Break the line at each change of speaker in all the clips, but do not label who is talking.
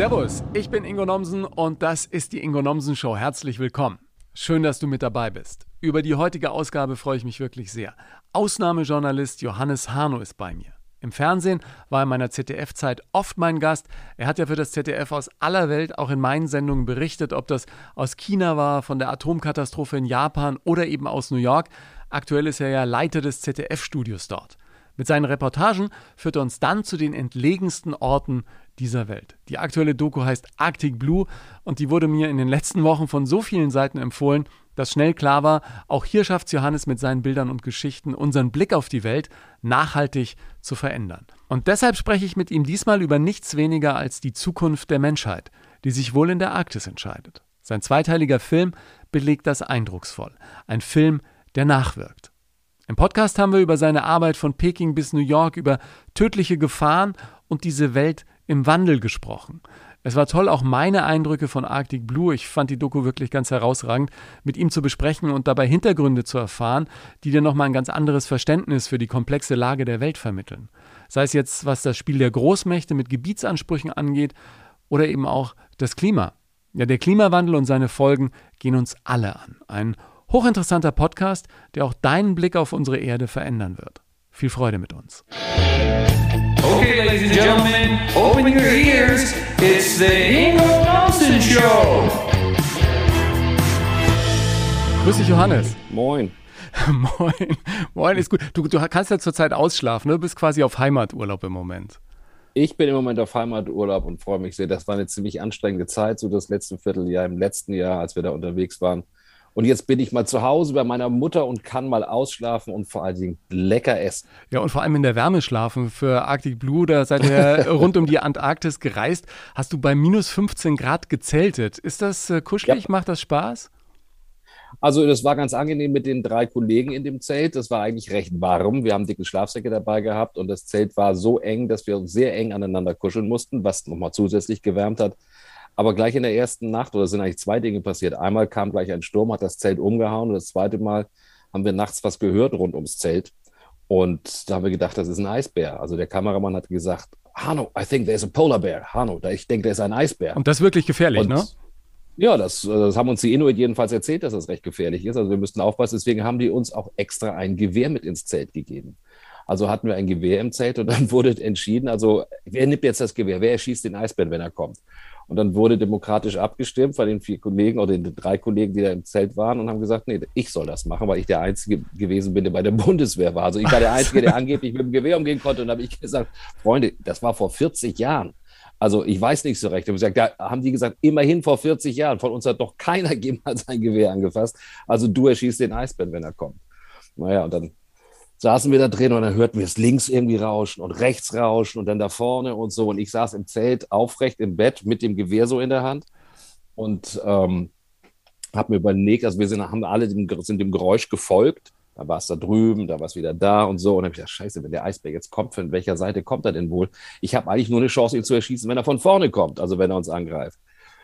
Servus, ich bin Ingo Nomsen und das ist die Ingo Nomsen Show. Herzlich willkommen. Schön, dass du mit dabei bist. Über die heutige Ausgabe freue ich mich wirklich sehr. Ausnahmejournalist Johannes Hano ist bei mir. Im Fernsehen war er in meiner ZDF-Zeit oft mein Gast. Er hat ja für das ZDF aus aller Welt auch in meinen Sendungen berichtet, ob das aus China war, von der Atomkatastrophe in Japan oder eben aus New York. Aktuell ist er ja Leiter des ZDF-Studios dort. Mit seinen Reportagen führt er uns dann zu den entlegensten Orten dieser Welt. Die aktuelle Doku heißt Arctic Blue und die wurde mir in den letzten Wochen von so vielen Seiten empfohlen, dass schnell klar war, auch hier schafft es Johannes mit seinen Bildern und Geschichten, unseren Blick auf die Welt nachhaltig zu verändern. Und deshalb spreche ich mit ihm diesmal über nichts weniger als die Zukunft der Menschheit, die sich wohl in der Arktis entscheidet. Sein zweiteiliger Film belegt das eindrucksvoll. Ein Film, der nachwirkt. Im Podcast haben wir über seine Arbeit von Peking bis New York, über tödliche Gefahren und diese Welt im Wandel gesprochen. Es war toll, auch meine Eindrücke von Arctic Blue, ich fand die Doku wirklich ganz herausragend, mit ihm zu besprechen und dabei Hintergründe zu erfahren, die dir nochmal ein ganz anderes Verständnis für die komplexe Lage der Welt vermitteln. Sei es jetzt, was das Spiel der Großmächte mit Gebietsansprüchen angeht oder eben auch das Klima. Ja, der Klimawandel und seine Folgen gehen uns alle an. Ein hochinteressanter Podcast, der auch deinen Blick auf unsere Erde verändern wird. Viel Freude mit uns.
Okay, ladies and gentlemen, open your ears. It's the Ingo Thompson Show.
Grüß dich, Johannes.
Moin.
Moin. Moin ist gut. Du, du kannst ja zurzeit ausschlafen, ne? Du bist quasi auf Heimaturlaub im Moment.
Ich bin im Moment auf Heimaturlaub und freue mich sehr. Das war eine ziemlich anstrengende Zeit, so das letzte Vierteljahr im letzten Jahr, als wir da unterwegs waren. Und jetzt bin ich mal zu Hause bei meiner Mutter und kann mal ausschlafen und vor allen Dingen lecker essen.
Ja, und vor allem in der Wärme schlafen. Für Arctic Blue, da seid ihr rund um die Antarktis gereist. Hast du bei minus 15 Grad gezeltet? Ist das äh, kuschelig? Ja. Macht das Spaß?
Also das war ganz angenehm mit den drei Kollegen in dem Zelt. Das war eigentlich recht warm. Wir haben dicke Schlafsäcke dabei gehabt und das Zelt war so eng, dass wir uns sehr eng aneinander kuscheln mussten, was nochmal zusätzlich gewärmt hat. Aber gleich in der ersten Nacht, oder sind eigentlich zwei Dinge passiert. Einmal kam gleich ein Sturm, hat das Zelt umgehauen und das zweite Mal haben wir nachts was gehört rund ums Zelt. Und da haben wir gedacht, das ist ein Eisbär. Also der Kameramann hat gesagt, Hanno, I think there's a polar bear. Hanno, ich denke, der ist ein Eisbär.
Und das ist wirklich gefährlich, und, ne?
Ja, das, das, haben uns die Inuit jedenfalls erzählt, dass das recht gefährlich ist. Also wir müssten aufpassen. Deswegen haben die uns auch extra ein Gewehr mit ins Zelt gegeben. Also hatten wir ein Gewehr im Zelt und dann wurde entschieden, also wer nimmt jetzt das Gewehr? Wer erschießt den Eisbären, wenn er kommt? Und dann wurde demokratisch abgestimmt von den vier Kollegen oder den drei Kollegen, die da im Zelt waren und haben gesagt, nee, ich soll das machen, weil ich der Einzige gewesen bin, der bei der Bundeswehr war. Also ich war der Einzige, der angeblich mit dem Gewehr umgehen konnte. Und da habe ich gesagt, Freunde, das war vor 40 Jahren. Also ich weiß nicht so recht. Gesagt, da haben die gesagt, immerhin vor 40 Jahren. Von uns hat doch keiner jemals ein Gewehr angefasst. Also du erschießt den Eisbären, wenn er kommt. Naja, und dann saßen wir da drin und dann hörten wir es links irgendwie rauschen und rechts rauschen und dann da vorne und so. Und ich saß im Zelt aufrecht im Bett mit dem Gewehr so in der Hand und ähm, habe mir überlegt, also wir sind, haben alle dem, sind dem Geräusch gefolgt. Da war es da drüben, da war es wieder da und so. Und dann habe ich gedacht, scheiße, wenn der Eisberg jetzt kommt, von welcher Seite kommt er denn wohl? Ich habe eigentlich nur eine Chance, ihn zu erschießen, wenn er von vorne kommt, also wenn er uns angreift.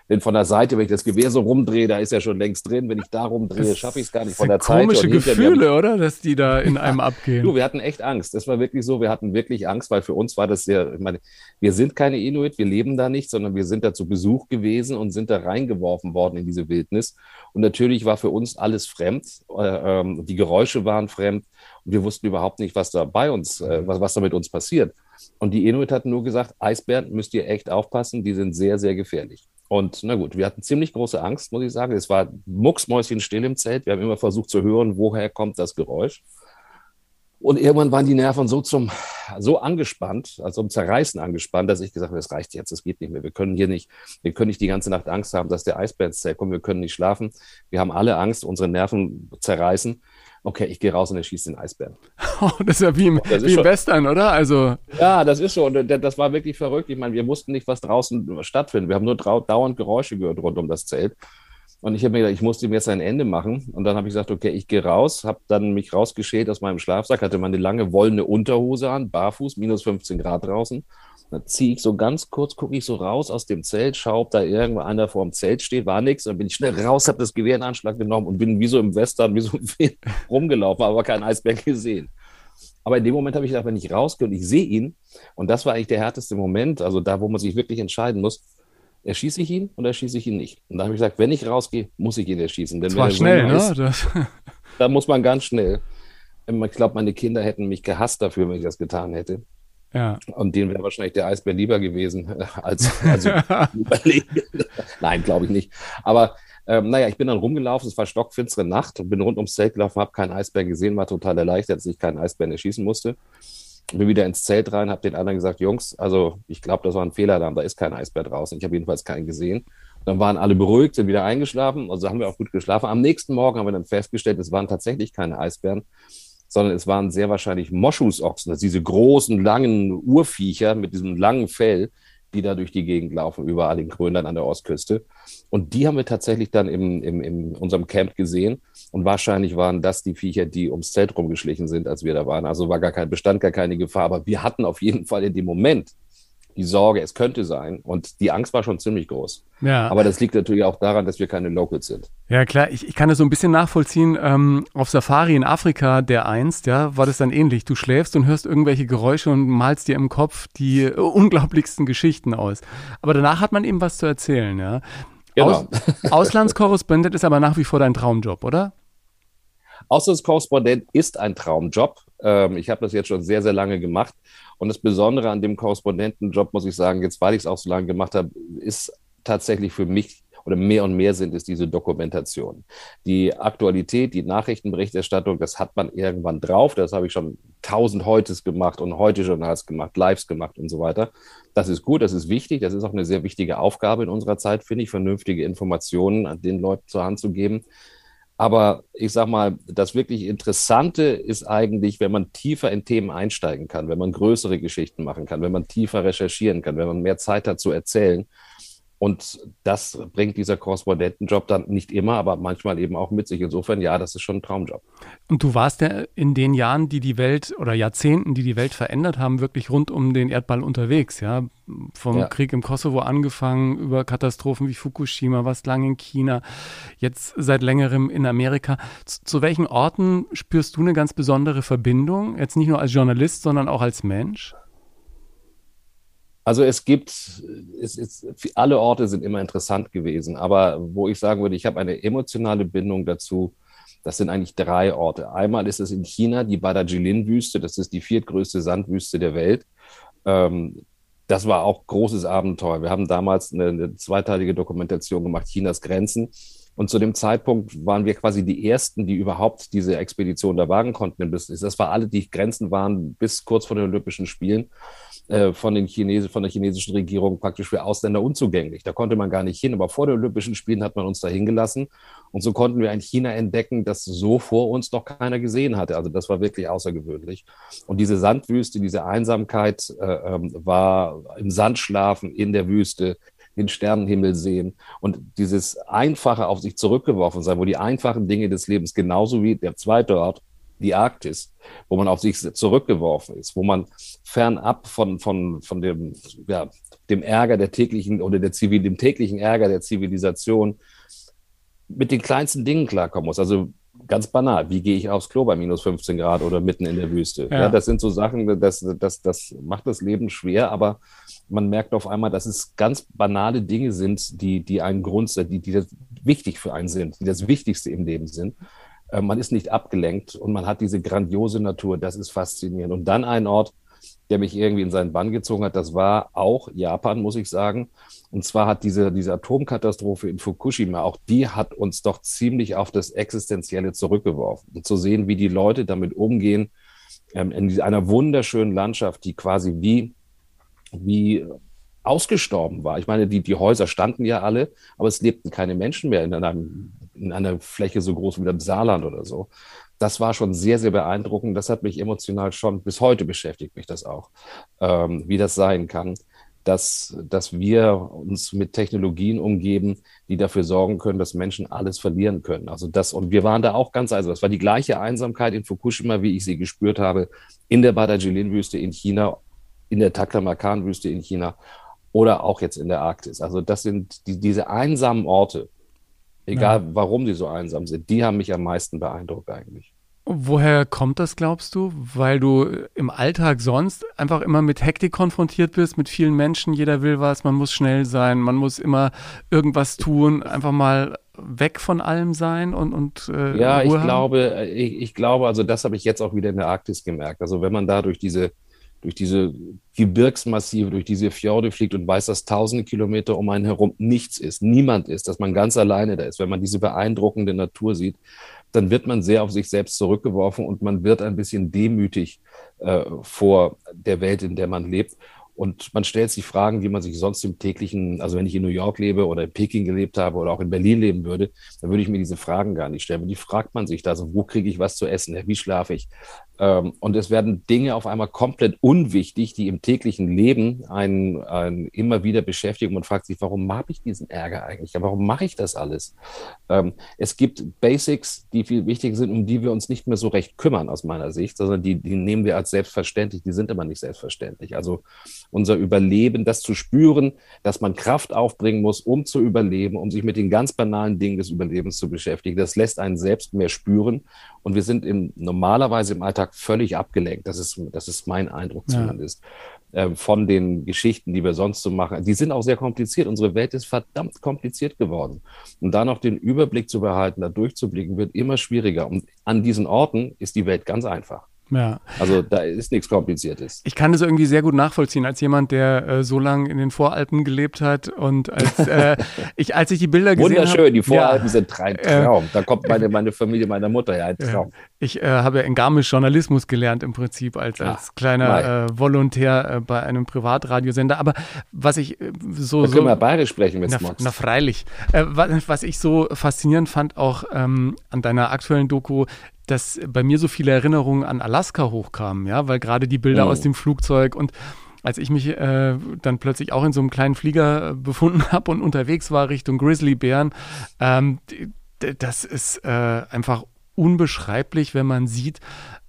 Denn von der Seite, wenn ich das Gewehr so rumdrehe, da ist er schon längst drin. Wenn ich da rumdrehe, schaffe ich es gar nicht von der Zeit.
Komische Gefühle, oder? Dass die da in einem abgehen.
Du, wir hatten echt Angst. Das war wirklich so. Wir hatten wirklich Angst, weil für uns war das sehr, ich meine, wir sind keine Inuit, wir leben da nicht, sondern wir sind da zu Besuch gewesen und sind da reingeworfen worden in diese Wildnis. Und natürlich war für uns alles fremd. Äh, ähm, die Geräusche waren fremd und wir wussten überhaupt nicht, was da bei uns, äh, was, was da mit uns passiert. Und die Inuit hatten nur gesagt, Eisbären müsst ihr echt aufpassen, die sind sehr, sehr gefährlich. Und na gut, wir hatten ziemlich große Angst, muss ich sagen. Es war mucksmäuschenstill im Zelt. Wir haben immer versucht zu hören, woher kommt das Geräusch. Und irgendwann waren die Nerven so zum, so angespannt, also zum Zerreißen angespannt, dass ich gesagt habe, das reicht jetzt, das geht nicht mehr. Wir können hier nicht, wir können nicht die ganze Nacht Angst haben, dass der Eisbär ins Zelt kommt. Wir können nicht schlafen. Wir haben alle Angst, unsere Nerven zerreißen okay, ich gehe raus und erschieße den Eisbären.
Oh, das ist ja wie im, wie im Western, oder? Also
ja, das ist so. Und das war wirklich verrückt. Ich meine, wir wussten nicht, was draußen stattfindet. Wir haben nur dauernd Geräusche gehört rund um das Zelt. Und ich habe mir gedacht, ich musste ihm jetzt ein Ende machen. Und dann habe ich gesagt, okay, ich gehe raus, habe dann mich rausgeschält aus meinem Schlafsack, hatte meine lange wollene Unterhose an, barfuß, minus 15 Grad draußen dann ziehe ich so ganz kurz, gucke ich so raus aus dem Zelt, schaue, ob da irgendwo einer vor dem Zelt steht, war nichts. Dann bin ich schnell raus, habe das Gewehr in Anschlag genommen und bin wie so im Western, wie so Film rumgelaufen, aber keinen Eisberg gesehen. Aber in dem Moment habe ich gedacht, wenn ich rausgehe und ich sehe ihn, und das war eigentlich der härteste Moment, also da, wo man sich wirklich entscheiden muss, erschieße ich ihn oder erschieße ich ihn nicht? Und da habe ich gesagt, wenn ich rausgehe, muss ich ihn erschießen. Denn
das war schnell, ne? Das,
Da muss man ganz schnell. Ähm, Ich glaube, meine Kinder hätten mich gehasst dafür, wenn ich das getan hätte.
Ja.
Und denen wäre wahrscheinlich der Eisbär lieber gewesen als überlegen. Nein, glaube ich nicht. Aber ähm, naja, ich bin dann rumgelaufen, es war stockfinstere Nacht und bin rund ums Zelt gelaufen, habe keinen Eisbär gesehen, war total erleichtert, dass ich keinen Eisbären erschießen musste. Bin wieder ins Zelt rein, habe den anderen gesagt, Jungs, also ich glaube, das war ein Fehler da, da ist kein Eisbär draußen. Ich habe jedenfalls keinen gesehen. Dann waren alle beruhigt, sind wieder eingeschlafen, also haben wir auch gut geschlafen. Am nächsten Morgen haben wir dann festgestellt, es waren tatsächlich keine Eisbären, sondern es waren sehr wahrscheinlich Moschusochsen, sind diese großen, langen Urviecher mit diesem langen Fell, die da durch die Gegend laufen, überall in Grönland an der Ostküste. Und die haben wir tatsächlich dann im, im, in unserem Camp gesehen. Und wahrscheinlich waren das die Viecher, die ums Zelt rumgeschlichen sind, als wir da waren. Also war gar kein Bestand, gar keine Gefahr. Aber wir hatten auf jeden Fall in dem Moment die Sorge, es könnte sein. Und die Angst war schon ziemlich groß.
ja.
Aber das liegt natürlich auch daran, dass wir keine Locals sind.
Ja, klar, ich, ich kann das so ein bisschen nachvollziehen. Ähm, auf Safari in Afrika, der einst, ja, war das dann ähnlich. Du schläfst und hörst irgendwelche Geräusche und malst dir im Kopf die unglaublichsten Geschichten aus. Aber danach hat man eben was zu erzählen, ja.
Genau.
Aus, Auslandskorrespondent ist aber nach wie vor dein Traumjob, oder?
Auslandskorrespondent ist ein Traumjob. Ähm, ich habe das jetzt schon sehr, sehr lange gemacht. Und das Besondere an dem Korrespondentenjob, muss ich sagen, jetzt weil ich es auch so lange gemacht habe, ist tatsächlich für mich oder mehr und mehr sind es diese Dokumentation. Die Aktualität, die Nachrichtenberichterstattung, das hat man irgendwann drauf. Das habe ich schon tausend Heutes gemacht und heute Journals gemacht, Lives gemacht und so weiter. Das ist gut, das ist wichtig. Das ist auch eine sehr wichtige Aufgabe in unserer Zeit, finde ich, vernünftige Informationen an den Leuten zur Hand zu geben. Aber ich sag mal, das wirklich Interessante ist eigentlich, wenn man tiefer in Themen einsteigen kann, wenn man größere Geschichten machen kann, wenn man tiefer recherchieren kann, wenn man mehr Zeit hat zu erzählen. Und das bringt dieser Korrespondentenjob dann nicht immer, aber manchmal eben auch mit sich. Insofern, ja, das ist schon ein Traumjob.
Und du warst ja in den Jahren, die die Welt oder Jahrzehnten, die die Welt verändert haben, wirklich rund um den Erdball unterwegs, ja. Vom
Ja.
Krieg im Kosovo angefangen, über Katastrophen wie Fukushima, was lang in China, jetzt seit längerem in Amerika. Zu, zu welchen Orten spürst du eine ganz besondere Verbindung? Jetzt nicht nur als Journalist, sondern auch als Mensch?
Also es gibt, es ist, alle Orte sind immer interessant gewesen, aber wo ich sagen würde, ich habe eine emotionale Bindung dazu, das sind eigentlich drei Orte. Einmal ist es in China die Badajilin-Wüste, das ist die viertgrößte Sandwüste der Welt. Ähm, das war auch großes Abenteuer. Wir haben damals eine, eine zweiteilige Dokumentation gemacht, Chinas Grenzen. Und zu dem Zeitpunkt waren wir quasi die Ersten, die überhaupt diese Expedition da wagen konnten. Das war alle, die Grenzen waren bis kurz vor den Olympischen Spielen äh, von, den Chinesen, von der chinesischen Regierung praktisch für Ausländer unzugänglich. Da konnte man gar nicht hin. Aber vor den Olympischen Spielen hat man uns da hingelassen. Und so konnten wir ein China entdecken, das so vor uns noch keiner gesehen hatte. Also das war wirklich außergewöhnlich. Und diese Sandwüste, diese Einsamkeit äh, ähm, war im Sand schlafen, in der Wüste, den Sternenhimmel sehen und dieses einfache auf sich zurückgeworfen sein, wo die einfachen Dinge des Lebens genauso wie der zweite Ort, die Arktis, wo man auf sich zurückgeworfen ist, wo man fernab von, von, von dem, ja, dem Ärger der täglichen oder der Zivil, dem täglichen Ärger der Zivilisation mit den kleinsten Dingen klarkommen muss. Also ganz banal, wie gehe ich aufs Klo bei minus 15 Grad oder mitten in der Wüste?
Ja.
Ja, das sind so Sachen, das, das, das macht das Leben schwer, aber man merkt auf einmal, dass es ganz banale Dinge sind, die, die einen Grund die, die das wichtig für einen sind, die das Wichtigste im Leben sind. Äh, Man ist nicht abgelenkt und man hat diese grandiose Natur, das ist faszinierend. Und dann ein Ort, der mich irgendwie in seinen Bann gezogen hat, das war auch Japan, muss ich sagen. Und zwar hat diese, diese Atomkatastrophe in Fukushima, auch die hat uns doch ziemlich auf das Existenzielle zurückgeworfen. Und zu sehen, wie die Leute damit umgehen, ähm, in einer wunderschönen Landschaft, die quasi wie, wie ausgestorben war. Ich meine, die, die Häuser standen ja alle, aber es lebten keine Menschen mehr in, einem, in einer Fläche so groß wie dem Saarland oder so. Das war schon sehr, sehr beeindruckend. Das hat mich emotional schon, bis heute beschäftigt mich das auch, ähm, wie das sein kann, dass, dass wir uns mit Technologien umgeben, die dafür sorgen können, dass Menschen alles verlieren können. Also das, und wir waren da auch ganz einsam. Das war die gleiche Einsamkeit in Fukushima, wie ich sie gespürt habe, in der Badajilin-Wüste in China, in der Taklamakan-Wüste in China oder auch jetzt in der Arktis. Also das sind die, diese einsamen Orte, egal warum die so einsam sind, die haben mich am meisten beeindruckt eigentlich.
Woher kommt das, glaubst du? Weil du im Alltag sonst einfach immer mit Hektik konfrontiert bist, mit vielen Menschen, jeder will was, man muss schnell sein, man muss immer irgendwas tun, einfach mal weg von allem sein und, und
äh, Ja, Ruhe ich haben? glaube, ich, ich glaube, also das habe ich jetzt auch wieder in der Arktis gemerkt. Also wenn man da durch diese durch diese Gebirgsmassive, durch diese Fjorde fliegt und weiß, dass tausende Kilometer um einen herum nichts ist, niemand ist, dass man ganz alleine da ist, wenn man diese beeindruckende Natur sieht, dann wird man sehr auf sich selbst zurückgeworfen und man wird ein bisschen demütig äh, vor der Welt, in der man lebt. Und man stellt sich Fragen, wie man sich sonst im täglichen, also wenn ich in New York lebe oder in Peking gelebt habe oder auch in Berlin leben würde, dann würde ich mir diese Fragen gar nicht stellen. Und die fragt man sich da, also wo kriege ich was zu essen, wie schlafe ich? Ähm, und es werden Dinge auf einmal komplett unwichtig, die im täglichen Leben einen, einen immer wieder beschäftigen. Man fragt sich, warum habe ich diesen Ärger eigentlich? Warum mache ich das alles? Ähm, es gibt Basics, die viel wichtiger sind, um die wir uns nicht mehr so recht kümmern aus meiner Sicht, sondern die, die nehmen wir als selbstverständlich. Die sind aber nicht selbstverständlich. Also unser Überleben, das zu spüren, dass man Kraft aufbringen muss, um zu überleben, um sich mit den ganz banalen Dingen des Überlebens zu beschäftigen, das lässt einen selbst mehr spüren. Und wir sind im, normalerweise im Alltag völlig abgelenkt. Das ist, das ist mein Eindruck zumindest. Ja. Äh, von den Geschichten, die wir sonst so machen. Die sind auch sehr kompliziert. Unsere Welt ist verdammt kompliziert geworden. Und da noch den Überblick zu behalten, da durchzublicken, wird immer schwieriger. Und an diesen Orten ist die Welt ganz einfach. Ja. Also da ist nichts Kompliziertes.
Ich kann das irgendwie sehr gut nachvollziehen, als jemand, der äh, so lange in den Voralpen gelebt hat und als, äh, ich, als ich die Bilder gesehen habe.
Wunderschön, die Voralpen ja, sind ein äh, Traum. Äh, da kommt meine, meine Familie meiner Mutter ja ein Traum.
ich äh, habe in Garmisch Journalismus gelernt im Prinzip als, als Ach, kleiner äh, Volontär bei einem Privatradiosender. Aber was ich so.
Da können so, wir bayerisch sprechen, wenn
es Na freilich. Was, was, ich so faszinierend fand, auch ähm, an deiner aktuellen Doku, dass bei mir so viele Erinnerungen an Alaska hochkamen, ja, weil gerade die Bilder oh. aus dem Flugzeug und als ich mich äh, dann plötzlich auch in so einem kleinen Flieger äh, befunden habe und unterwegs war Richtung Grizzlybären, ähm, das ist äh, einfach unbeschreiblich, wenn man sieht,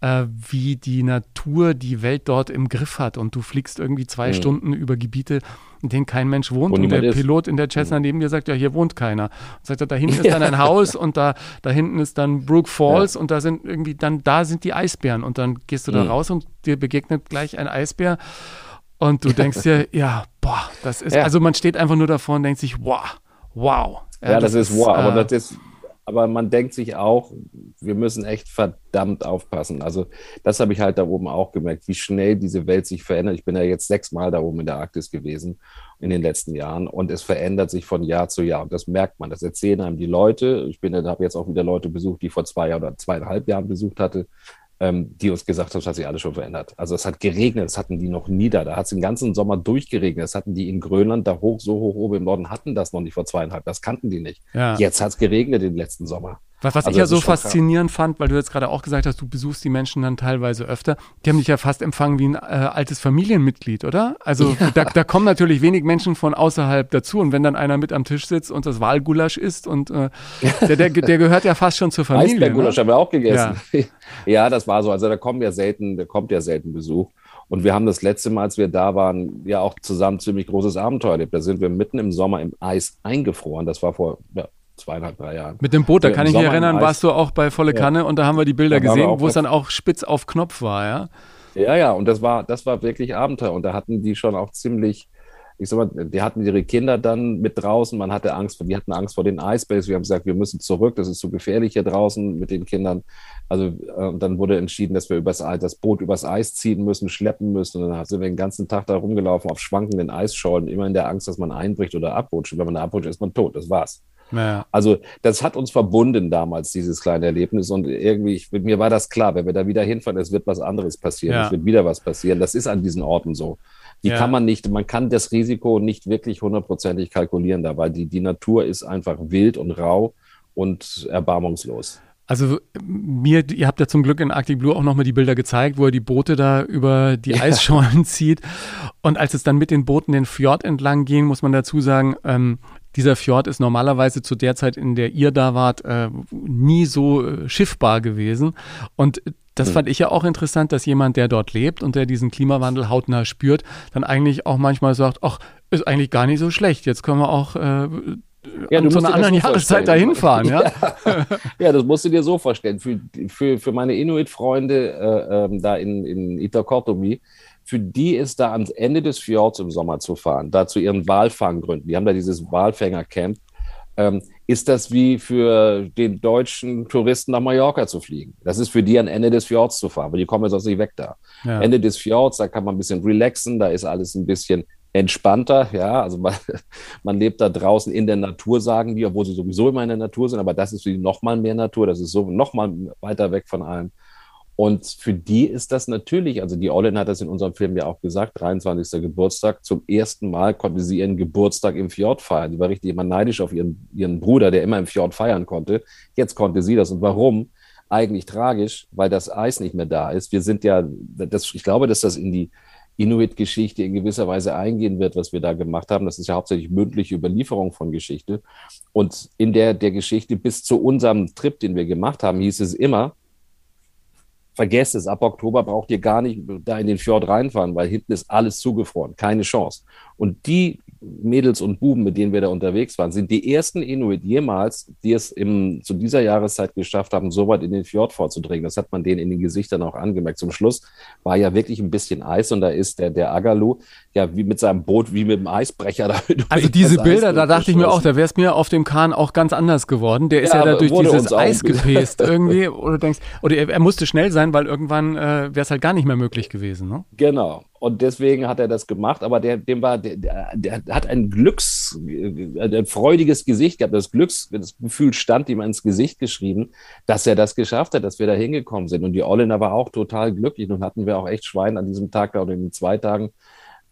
äh, wie die Natur die Welt dort im Griff hat und du fliegst irgendwie zwei mhm. Stunden über Gebiete, in denen kein Mensch wohnt und, und der ist. Pilot in der Cessna mhm. neben dir sagt, ja, hier wohnt keiner. Und sagt er, da hinten ist dann ein Haus und da, da hinten ist dann Brook Falls ja. und da sind irgendwie dann, da sind die Eisbären und dann gehst du da mhm. raus und dir begegnet gleich ein Eisbär und du denkst dir, ja, boah, das ist, ja. also man steht einfach nur davor und denkt sich, wow, wow.
Ja, ja das, das, ist wow, äh, aber das ist aber man denkt sich auch, wir müssen echt verdammt aufpassen. Also das habe ich halt da oben auch gemerkt, wie schnell diese Welt sich verändert. Ich bin ja jetzt sechsmal da oben in der Arktis gewesen in den letzten Jahren und es verändert sich von Jahr zu Jahr und das merkt man. Das erzählen einem die Leute. Ich bin, habe jetzt auch wieder Leute besucht, die vor zwei oder zweieinhalb Jahren besucht hatte ähm, die uns gesagt haben, das hat sich alles schon verändert. Also es hat geregnet, das hatten die noch nie da. Da hat es den ganzen Sommer durchgeregnet. Das hatten die in Grönland, da hoch, so hoch oben im Norden, hatten das noch nicht vor zweieinhalb. Das kannten die nicht. Ja. Jetzt hat es geregnet den letzten Sommer.
Was, was also ich ja so faszinierend fand, weil du jetzt gerade auch gesagt hast, du besuchst die Menschen dann teilweise öfter, die haben dich ja fast empfangen wie ein äh, altes Familienmitglied, oder? Also ja. da, da, kommen natürlich wenig Menschen von außerhalb dazu und wenn dann einer mit am Tisch sitzt und das Wahlgulasch isst und äh, der, der, der, gehört ja fast schon zur Familie.
Eisberggulasch ne? haben wir auch gegessen. Ja. ja, das war so. Also da kommen ja selten, da kommt ja selten Besuch. Und wir haben das letzte Mal, als wir da waren, ja auch zusammen ziemlich großes Abenteuer erlebt. Da sind wir mitten im Sommer im Eis eingefroren. Das war vor ja, zweieinhalb, drei Jahren.
Mit dem Boot, da kann ich mich erinnern, warst du auch bei Volle Kanne ja. und da haben wir die Bilder gesehen, wo es dann auch spitz auf Knopf war, ja?
Ja, ja, und das war, das war wirklich Abenteuer. Und da hatten die schon auch ziemlich, ich sag mal, die hatten ihre Kinder dann mit draußen, man hatte Angst, die hatten Angst vor den Eisbergs. Wir haben gesagt, wir müssen zurück, das ist zu gefährlich hier draußen mit den Kindern. Also äh, dann wurde entschieden, dass wir übers, das Boot übers Eis ziehen müssen, schleppen müssen. Und dann sind wir den ganzen Tag da rumgelaufen auf schwankenden Eisschollen, immer in der Angst, dass man einbricht oder abrutscht. Und wenn man abrutscht, ist man tot. Das war's. Ja. Also das hat uns verbunden damals, dieses kleine Erlebnis. Und irgendwie, ich, mir war das klar, wenn wir da wieder hinfahren, es wird was anderes passieren, ja. es wird wieder was passieren. Das ist an diesen Orten so. Die ja. kann man nicht, man kann das Risiko nicht wirklich hundertprozentig kalkulieren da, weil die, die Natur ist einfach wild und rau und erbarmungslos.
Also mir, ihr habt ja zum Glück in Arctic Blue auch nochmal die Bilder gezeigt, wo er die Boote da über die ja. Eisschollen zieht. Und als es dann mit den Booten den Fjord entlang ging, muss man dazu sagen, ähm, dieser Fjord ist normalerweise zu der Zeit, in der ihr da wart, äh, nie so äh, schiffbar gewesen. Und das mhm. fand ich ja auch interessant, dass jemand, der dort lebt und der diesen Klimawandel hautnah spürt, dann eigentlich auch manchmal sagt, ach, ist eigentlich gar nicht so schlecht. Jetzt können wir auch äh, ja, du zu einer anderen Jahreszeit dahin fahren, ja?
ja? ja? das musst du dir so vorstellen. Für, für, für meine Inuit-Freunde äh, ähm, da in, in Itakotomi, für die ist da ans Ende des Fjords im Sommer zu fahren, da zu ihren Walfanggründen. Die haben da dieses Walfängercamp. Ähm, ist das wie für den deutschen Touristen nach Mallorca zu fliegen. Das ist für die am Ende des Fjords zu fahren, weil die kommen sonst nicht weg da. Ja. Ende des Fjords, da kann man ein bisschen relaxen, da ist alles ein bisschen entspannter, ja, also man, man lebt da draußen in der Natur, sagen die, obwohl sie sowieso immer in der Natur sind, aber das ist für die nochmal mehr Natur, das ist so nochmal weiter weg von allem. Und für die ist das natürlich, also die Olin hat das in unserem Film ja auch gesagt, 23. Geburtstag, zum ersten Mal konnte sie ihren Geburtstag im Fjord feiern. Die war richtig immer neidisch auf ihren, ihren Bruder, der immer im Fjord feiern konnte. Jetzt konnte sie das. Und warum? Eigentlich tragisch, weil das Eis nicht mehr da ist. Wir sind ja, das, ich glaube, dass das in die Inuit-Geschichte in gewisser Weise eingehen wird, was wir da gemacht haben. Das ist ja hauptsächlich mündliche Überlieferung von Geschichte. Und in der, der Geschichte bis zu unserem Trip, den wir gemacht haben, hieß es immer, vergesst es, ab Oktober braucht ihr gar nicht da in den Fjord reinfahren, weil hinten ist alles zugefroren, keine Chance. Und die Mädels und Buben, mit denen wir da unterwegs waren, sind die ersten Inuit jemals, die es im, zu dieser Jahreszeit geschafft haben, so weit in den Fjord vorzudringen. Das hat man denen in den Gesichtern auch angemerkt. Zum Schluss war ja wirklich ein bisschen Eis und da ist der, der Agalu ja wie mit seinem Boot, wie mit dem Eisbrecher da.
Also diese Bilder, da dachte ich mir auch, da wäre es mir auf dem Kahn auch ganz anders geworden. Der ist ja, ja da durch dieses Eis gepäst irgendwie. Oder denkst, oder er, er, musste schnell sein, weil irgendwann äh, wäre es halt gar nicht mehr möglich gewesen. Ne?
Genau. Und deswegen hat er das gemacht, aber der, dem war, der, der hat ein Glücks, äh, ein freudiges Gesicht gehabt. Das Glücks, das Gefühl stand ihm ins Gesicht geschrieben, dass er das geschafft hat, dass wir da hingekommen sind. Und die Olliner war auch total glücklich. Und hatten wir auch echt Schwein an diesem Tag da oder in den zwei Tagen.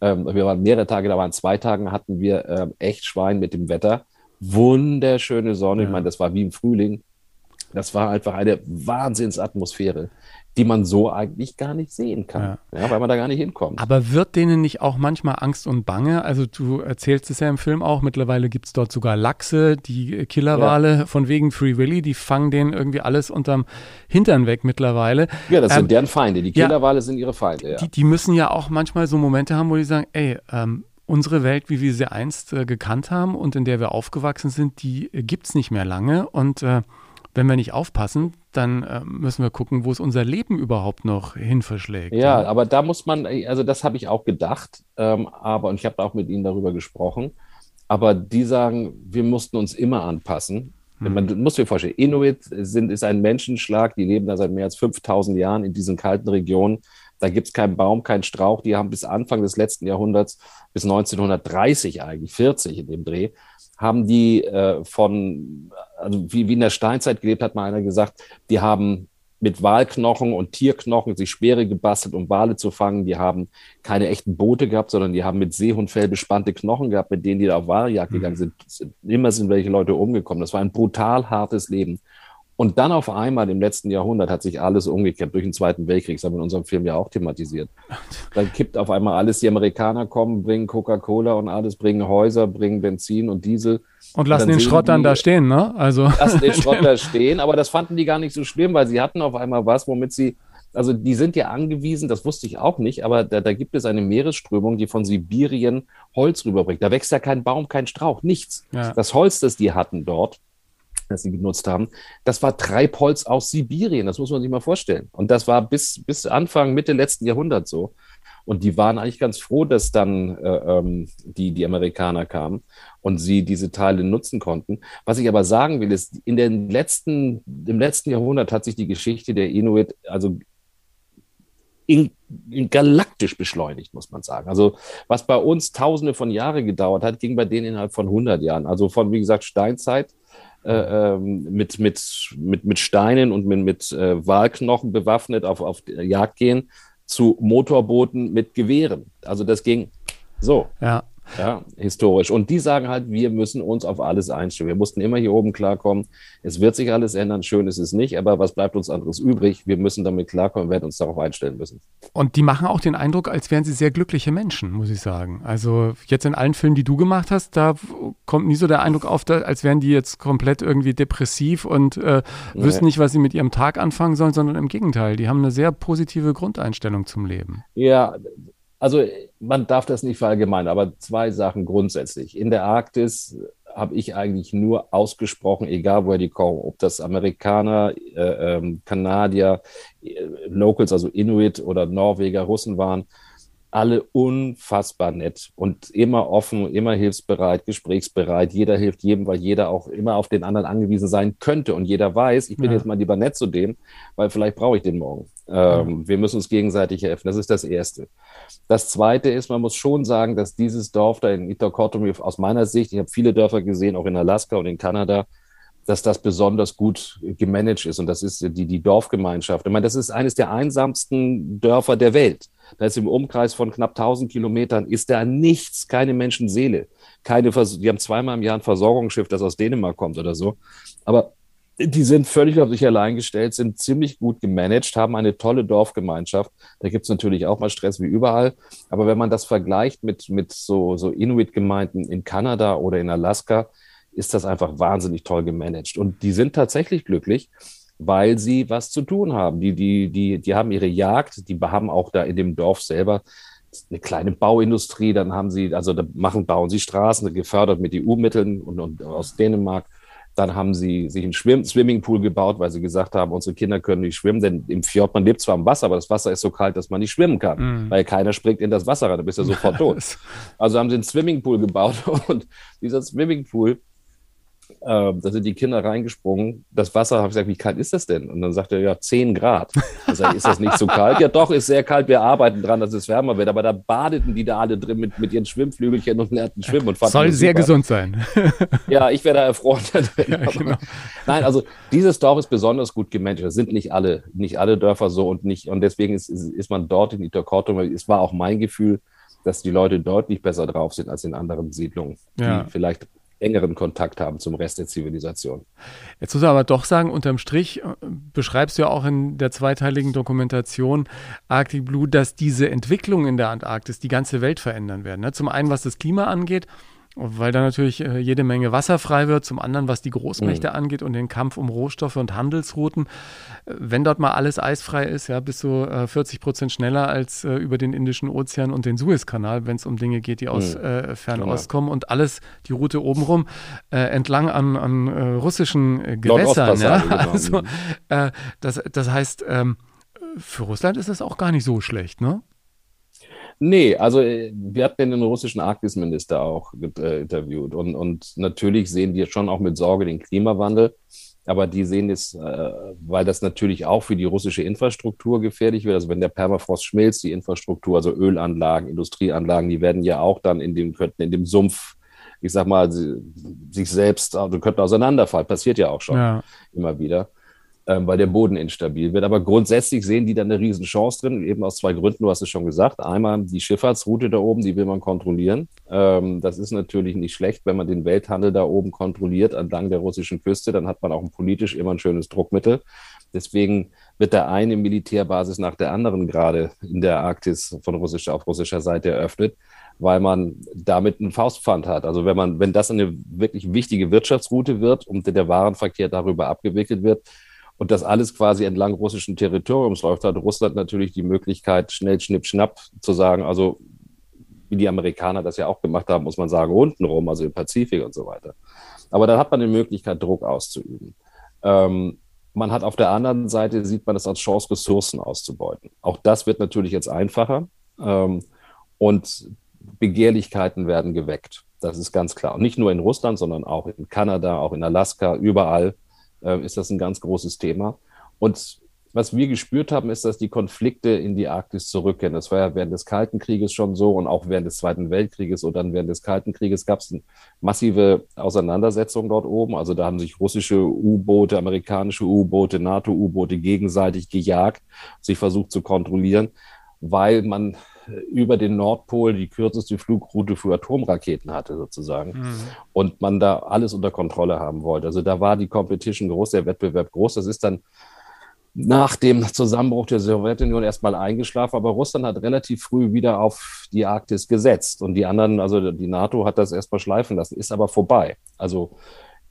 Ähm, wir waren mehrere Tage, da waren zwei Tagen, hatten wir ähm, echt Schwein mit dem Wetter. Wunderschöne Sonne. Ja. Ich meine, das war wie im Frühling. Das war einfach eine Wahnsinnsatmosphäre die man so eigentlich gar nicht sehen kann, ja. ja. weil man da gar nicht hinkommt.
Aber wird denen nicht auch manchmal Angst und Bange? Also du erzählst es ja im Film auch, mittlerweile gibt es dort sogar Lachse, die Killerwale ja. von wegen Free Willy, die fangen denen irgendwie alles unterm Hintern weg mittlerweile.
Ja, das ähm, sind deren Feinde, die Killerwale sind ihre Feinde. Ja.
Die, die, müssen ja auch manchmal so Momente haben, wo die sagen, ey, ähm, unsere Welt, wie wir sie einst äh, gekannt haben und in der wir aufgewachsen sind, die äh, gibt es nicht mehr lange und äh, wenn wir nicht aufpassen, dann äh, müssen wir gucken, wo es unser Leben überhaupt noch hin verschlägt.
Ja, ja. aber da muss man, also das habe ich auch gedacht, ähm, aber und ich habe auch mit ihnen darüber gesprochen. Aber die sagen, wir mussten uns immer anpassen. Hm. Man muss sich vorstellen, Inuit sind, ist ein Menschenschlag, die leben da seit mehr als 5000 Jahren in diesen kalten Regionen. Da gibt es keinen Baum, keinen Strauch. Die haben bis Anfang des letzten Jahrhunderts, bis 1930 eigentlich, 40 in dem Dreh, haben die äh, von, also wie, wie in der Steinzeit gelebt, hat mal einer gesagt, die haben mit Walknochen und Tierknochen sich Speere gebastelt, um Wale zu fangen. Die haben keine echten Boote gehabt, sondern die haben mit Seehundfell bespannte Knochen gehabt, mit denen die da auf Waljagd mhm. gegangen sind. Immer sind welche Leute umgekommen. Das war ein brutal hartes Leben. Und dann auf einmal im letzten Jahrhundert hat sich alles umgekehrt durch den Zweiten Weltkrieg. Das haben wir in unserem Film ja auch thematisiert. Dann kippt auf einmal alles. Die Amerikaner kommen, bringen Coca-Cola und alles, bringen Häuser, bringen Benzin und Diesel.
Und lassen und den Schrott dann da stehen, ne?
Also. Lassen den Schrott da stehen. Aber das fanden die gar nicht so schlimm, weil sie hatten auf einmal was, womit sie also die sind ja angewiesen, das wusste ich auch nicht, aber da, da, gibt es eine Meeresströmung, die von Sibirien Holz rüberbringt. Da wächst ja kein Baum, kein Strauch, nichts. Ja. Das Holz, das die hatten dort, das sie genutzt haben, das war Treibholz aus Sibirien. Das muss man sich mal vorstellen. Und das war bis, bis Anfang, Mitte letzten Jahrhunderts so. Und die waren eigentlich ganz froh, dass dann äh, ähm, die, die Amerikaner kamen und sie diese Teile nutzen konnten. Was ich aber sagen will, ist, in den letzten, im letzten Jahrhundert hat sich die Geschichte der Inuit also in, in galaktisch beschleunigt, muss man sagen. Also was bei uns tausende von Jahren gedauert hat, ging bei denen innerhalb von 100 Jahren. Also von, wie gesagt, Steinzeit äh, ähm, mit, mit, mit, mit Steinen und mit, mit äh, Walknochen bewaffnet auf, auf Jagd gehen zu Motorbooten mit Gewehren. Also das ging so.
Ja.
Ja, historisch. Und die sagen halt, wir müssen uns auf alles einstellen. Wir mussten immer hier oben klarkommen. Es wird sich alles ändern. Schön ist es nicht, aber was bleibt uns anderes übrig? Wir müssen damit klarkommen, werden uns darauf einstellen müssen.
Und die machen auch den Eindruck, als wären sie sehr glückliche Menschen, muss ich sagen. Also jetzt in allen Filmen, die du gemacht hast, da kommt nie so der Eindruck auf, als wären die jetzt komplett irgendwie depressiv und äh, wüssten nee. nicht, was sie mit ihrem Tag anfangen sollen, sondern im Gegenteil. Die haben eine sehr positive Grundeinstellung zum Leben.
Ja, also man darf das nicht verallgemeinern, aber zwei Sachen grundsätzlich. In der Arktis habe ich eigentlich nur ausgesprochen, egal woher die kommen, ob das Amerikaner, äh, ähm, Kanadier, äh, Locals, also Inuit oder Norweger, Russen waren, alle unfassbar nett und immer offen, immer hilfsbereit, gesprächsbereit. Jeder hilft jedem, weil jeder auch immer auf den anderen angewiesen sein könnte. Und jeder weiß, ich bin ja. jetzt mal lieber nett zu dem, weil vielleicht brauche ich den morgen. Ähm, ja. Wir müssen uns gegenseitig helfen. Das ist das Erste. Das Zweite ist, man muss schon sagen, dass dieses Dorf da in Itakotomi aus meiner Sicht, ich habe viele Dörfer gesehen, auch in Alaska und in Kanada, dass das besonders gut gemanagt ist. Und das ist die, die Dorfgemeinschaft. Ich meine, das ist eines der einsamsten Dörfer der Welt. Da ist im Umkreis von knapp 1000 Kilometern ist da nichts, keine Menschenseele. Keine Vers die haben zweimal im Jahr ein Versorgungsschiff, das aus Dänemark kommt oder so. Aber die sind völlig auf sich allein gestellt, sind ziemlich gut gemanagt, haben eine tolle Dorfgemeinschaft. Da gibt es natürlich auch mal Stress wie überall. Aber wenn man das vergleicht mit, mit so, so Inuit-Gemeinden in Kanada oder in Alaska, ist das einfach wahnsinnig toll gemanagt. Und die sind tatsächlich glücklich, weil sie was zu tun haben. Die, die, die, die haben ihre Jagd, die haben auch da in dem Dorf selber eine kleine Bauindustrie, dann haben sie, also da machen, bauen sie Straßen, gefördert mit EU-Mitteln und, und aus Dänemark. Dann haben sie sich einen Schwimm Swimmingpool gebaut, weil sie gesagt haben, unsere Kinder können nicht schwimmen, denn im Fjord, man lebt zwar im Wasser, aber das Wasser ist so kalt, dass man nicht schwimmen kann, mm. weil keiner springt in das Wasser rein, da bist du sofort tot. Also haben sie einen Swimmingpool gebaut und dieser Swimmingpool äh, da sind die Kinder reingesprungen. Das Wasser, habe ich gesagt, wie kalt ist das denn? Und dann sagt er, ja, 10 Grad. Ich sage, ist das nicht so kalt? Ja, doch, ist sehr kalt. Wir arbeiten dran, dass es wärmer wird. Aber da badeten die da alle drin mit, mit ihren Schwimmflügelchen und lernten schwimmen. Und
Soll sehr super. gesund sein.
ja, ich wäre da erfroren. Ja, genau. Nein, also dieses Dorf ist besonders gut gemanagt. Das sind nicht alle, nicht alle Dörfer so und nicht, und deswegen ist, ist, ist man dort in Itokorto. Es war auch mein Gefühl, dass die Leute deutlich besser drauf sind als in anderen Siedlungen, ja. die vielleicht engeren Kontakt haben zum Rest der Zivilisation.
Jetzt muss man aber doch sagen, unterm Strich äh, beschreibst du ja auch in der zweiteiligen Dokumentation Arctic Blue, dass diese Entwicklungen in der Antarktis die ganze Welt verändern werden. Ne? Zum einen, was das Klima angeht, weil da natürlich äh, jede Menge Wasser frei wird. Zum anderen, was die Großmächte mhm. angeht und den Kampf um Rohstoffe und Handelsrouten. Äh, wenn dort mal alles eisfrei ist, ja, bist du äh, 40 Prozent schneller als äh, über den Indischen Ozean und den Suezkanal, wenn es um Dinge geht, die aus mhm. Äh, Fernost kommen und alles die Route obenrum äh, entlang an, an russischen Gewässern. Ja? Also, das, das heißt, ähm, für Russland ist das auch gar nicht so schlecht, ne?
Nee, also äh, wir hatten den russischen Arktisminister auch äh, interviewt und, und natürlich sehen die schon auch mit Sorge den Klimawandel. Aber die sehen es, äh, weil das natürlich auch für die russische Infrastruktur gefährlich wird. Also wenn der Permafrost schmilzt, die Infrastruktur, also Ölanlagen, Industrieanlagen, die werden ja auch dann in dem, könnten in dem Sumpf, ich sag mal, sich selbst, also könnten auseinanderfallen. Passiert ja auch schon ja. immer wieder weil der Boden instabil wird. Aber grundsätzlich sehen die da eine Riesenchance drin, eben aus zwei Gründen, du hast es schon gesagt. Einmal die Schifffahrtsroute da oben, die will man kontrollieren. Ähm, das ist natürlich nicht schlecht, wenn man den Welthandel da oben kontrolliert entlang der russischen Küste, dann hat man auch politisch immer ein schönes Druckmittel. Deswegen wird der eine Militärbasis nach der anderen gerade in der Arktis von russischer auf russischer Seite eröffnet weil man damit einen Faustpfand hat. Also wenn man, wenn das eine wirklich wichtige Wirtschaftsroute wird und der Warenverkehr darüber abgewickelt wird, und das alles quasi entlang russischen Territoriums läuft, hat Russland natürlich die Möglichkeit, schnell, schnipp, schnapp zu sagen, also wie die Amerikaner das ja auch gemacht haben, muss man sagen, untenrum, also im Pazifik und so weiter. Aber dann hat man die Möglichkeit, Druck auszuüben. Ähm, man hat auf der anderen Seite, sieht man es als Chance, Ressourcen auszubeuten. Auch das wird natürlich jetzt einfacher. Ähm, und Begehrlichkeiten werden geweckt. Das ist ganz klar. Und nicht nur in Russland, sondern auch in Kanada, auch in Alaska, überall äh, ist das ein ganz großes Thema. Und was wir gespürt haben, ist, dass die Konflikte in die Arktis zurückkehren. Das war ja während des Kalten Krieges schon so und auch während des Zweiten Weltkrieges und dann während des Kalten Krieges gab es massive Auseinandersetzungen dort oben. Also da haben sich russische U-Boote, amerikanische U-Boote, NATO-U-Boote gegenseitig gejagt, sich versucht zu kontrollieren, weil man über den Nordpol die kürzeste Flugroute für Atomraketen hatte, sozusagen. Mhm. Und man da alles unter Kontrolle haben wollte. Also da war die Competition groß, der Wettbewerb groß. Das ist dann nach dem Zusammenbruch der Sowjetunion erstmal eingeschlafen, aber Russland hat relativ früh wieder auf die Arktis gesetzt und die anderen, also die NATO hat das erstmal schleifen lassen, ist aber vorbei. Also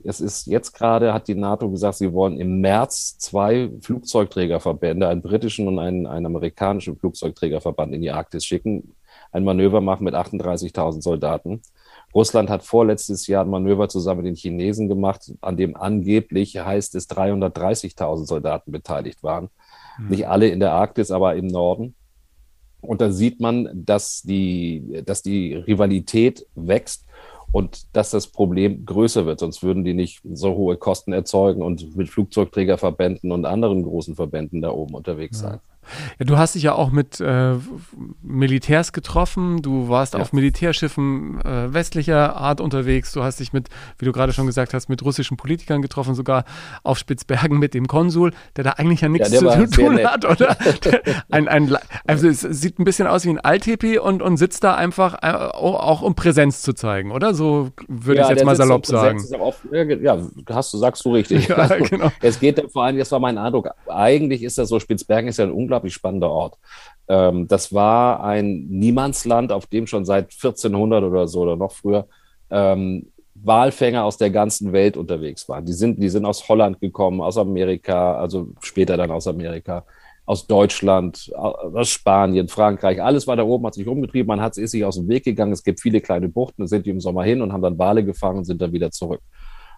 es ist jetzt gerade, hat die NATO gesagt, sie wollen im März zwei Flugzeugträgerverbände, einen britischen und einen, einen amerikanischen Flugzeugträgerverband in die Arktis schicken. ein Manöver machen mit 38.000 Soldaten. Russland hat vorletztes Jahr ein Manöver zusammen mit den Chinesen gemacht, an dem angeblich heißt es 330.000 Soldaten beteiligt waren. Hm. Nicht alle in der Arktis, aber im Norden. Und da sieht man, dass die, dass die Rivalität wächst und dass das Problem größer wird. Sonst würden die nicht so hohe Kosten erzeugen und mit Flugzeugträgerverbänden und anderen großen Verbänden da oben unterwegs sein.
Ja, du hast dich ja auch mit äh, Militärs getroffen. Du warst ja. auf Militärschiffen äh, westlicher Art unterwegs. Du hast dich mit, wie du gerade schon gesagt hast, mit russischen Politikern getroffen, sogar auf Spitzbergen mit dem Konsul, der da eigentlich ja nichts ja, zu tun hat, oder? ein, ein, also es sieht ein bisschen aus wie ein Altepi und, und sitzt da einfach äh, auch um Präsenz zu zeigen, oder? So würde ich jetzt mal salopp sagen.
Auf, ja, hast du, sagst du richtig. Ja, genau. Es geht vor allem, das war mein Eindruck, eigentlich ist das so, Spitzbergen ist ja ein unglaublich unglaublich spannender Ort. Ähm, das war ein Niemandsland, auf dem schon seit 1400 oder so oder noch früher ähm, Walfänger aus der ganzen Welt unterwegs waren. Die sind, die sind aus Holland gekommen, aus Amerika, also später dann aus Amerika, aus Deutschland, aus Spanien, Frankreich. Alles war da oben, hat sich umgetrieben, man hat, ist sich aus dem Weg gegangen. Es gibt viele kleine Buchten, da sind die im Sommer hin und haben dann Wale gefangen und sind dann wieder zurück.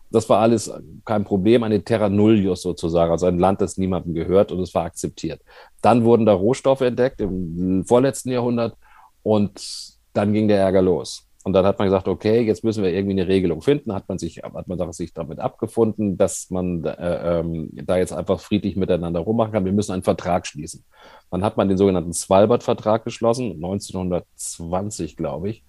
Das war alles kein Problem, eine Terra Nullius sozusagen, also ein Land, das niemandem gehört und es war akzeptiert. Dann wurden da Rohstoffe entdeckt im vorletzten Jahrhundert und dann ging der Ärger los. Und dann hat man gesagt, okay, jetzt müssen wir irgendwie eine Regelung finden. Hat man sich, hat man sich damit abgefunden, dass man äh, ähm, da jetzt einfach friedlich miteinander rummachen kann. Wir müssen einen Vertrag schließen. Dann hat man den sogenannten Svalbard-Vertrag geschlossen, 1920, glaube ich.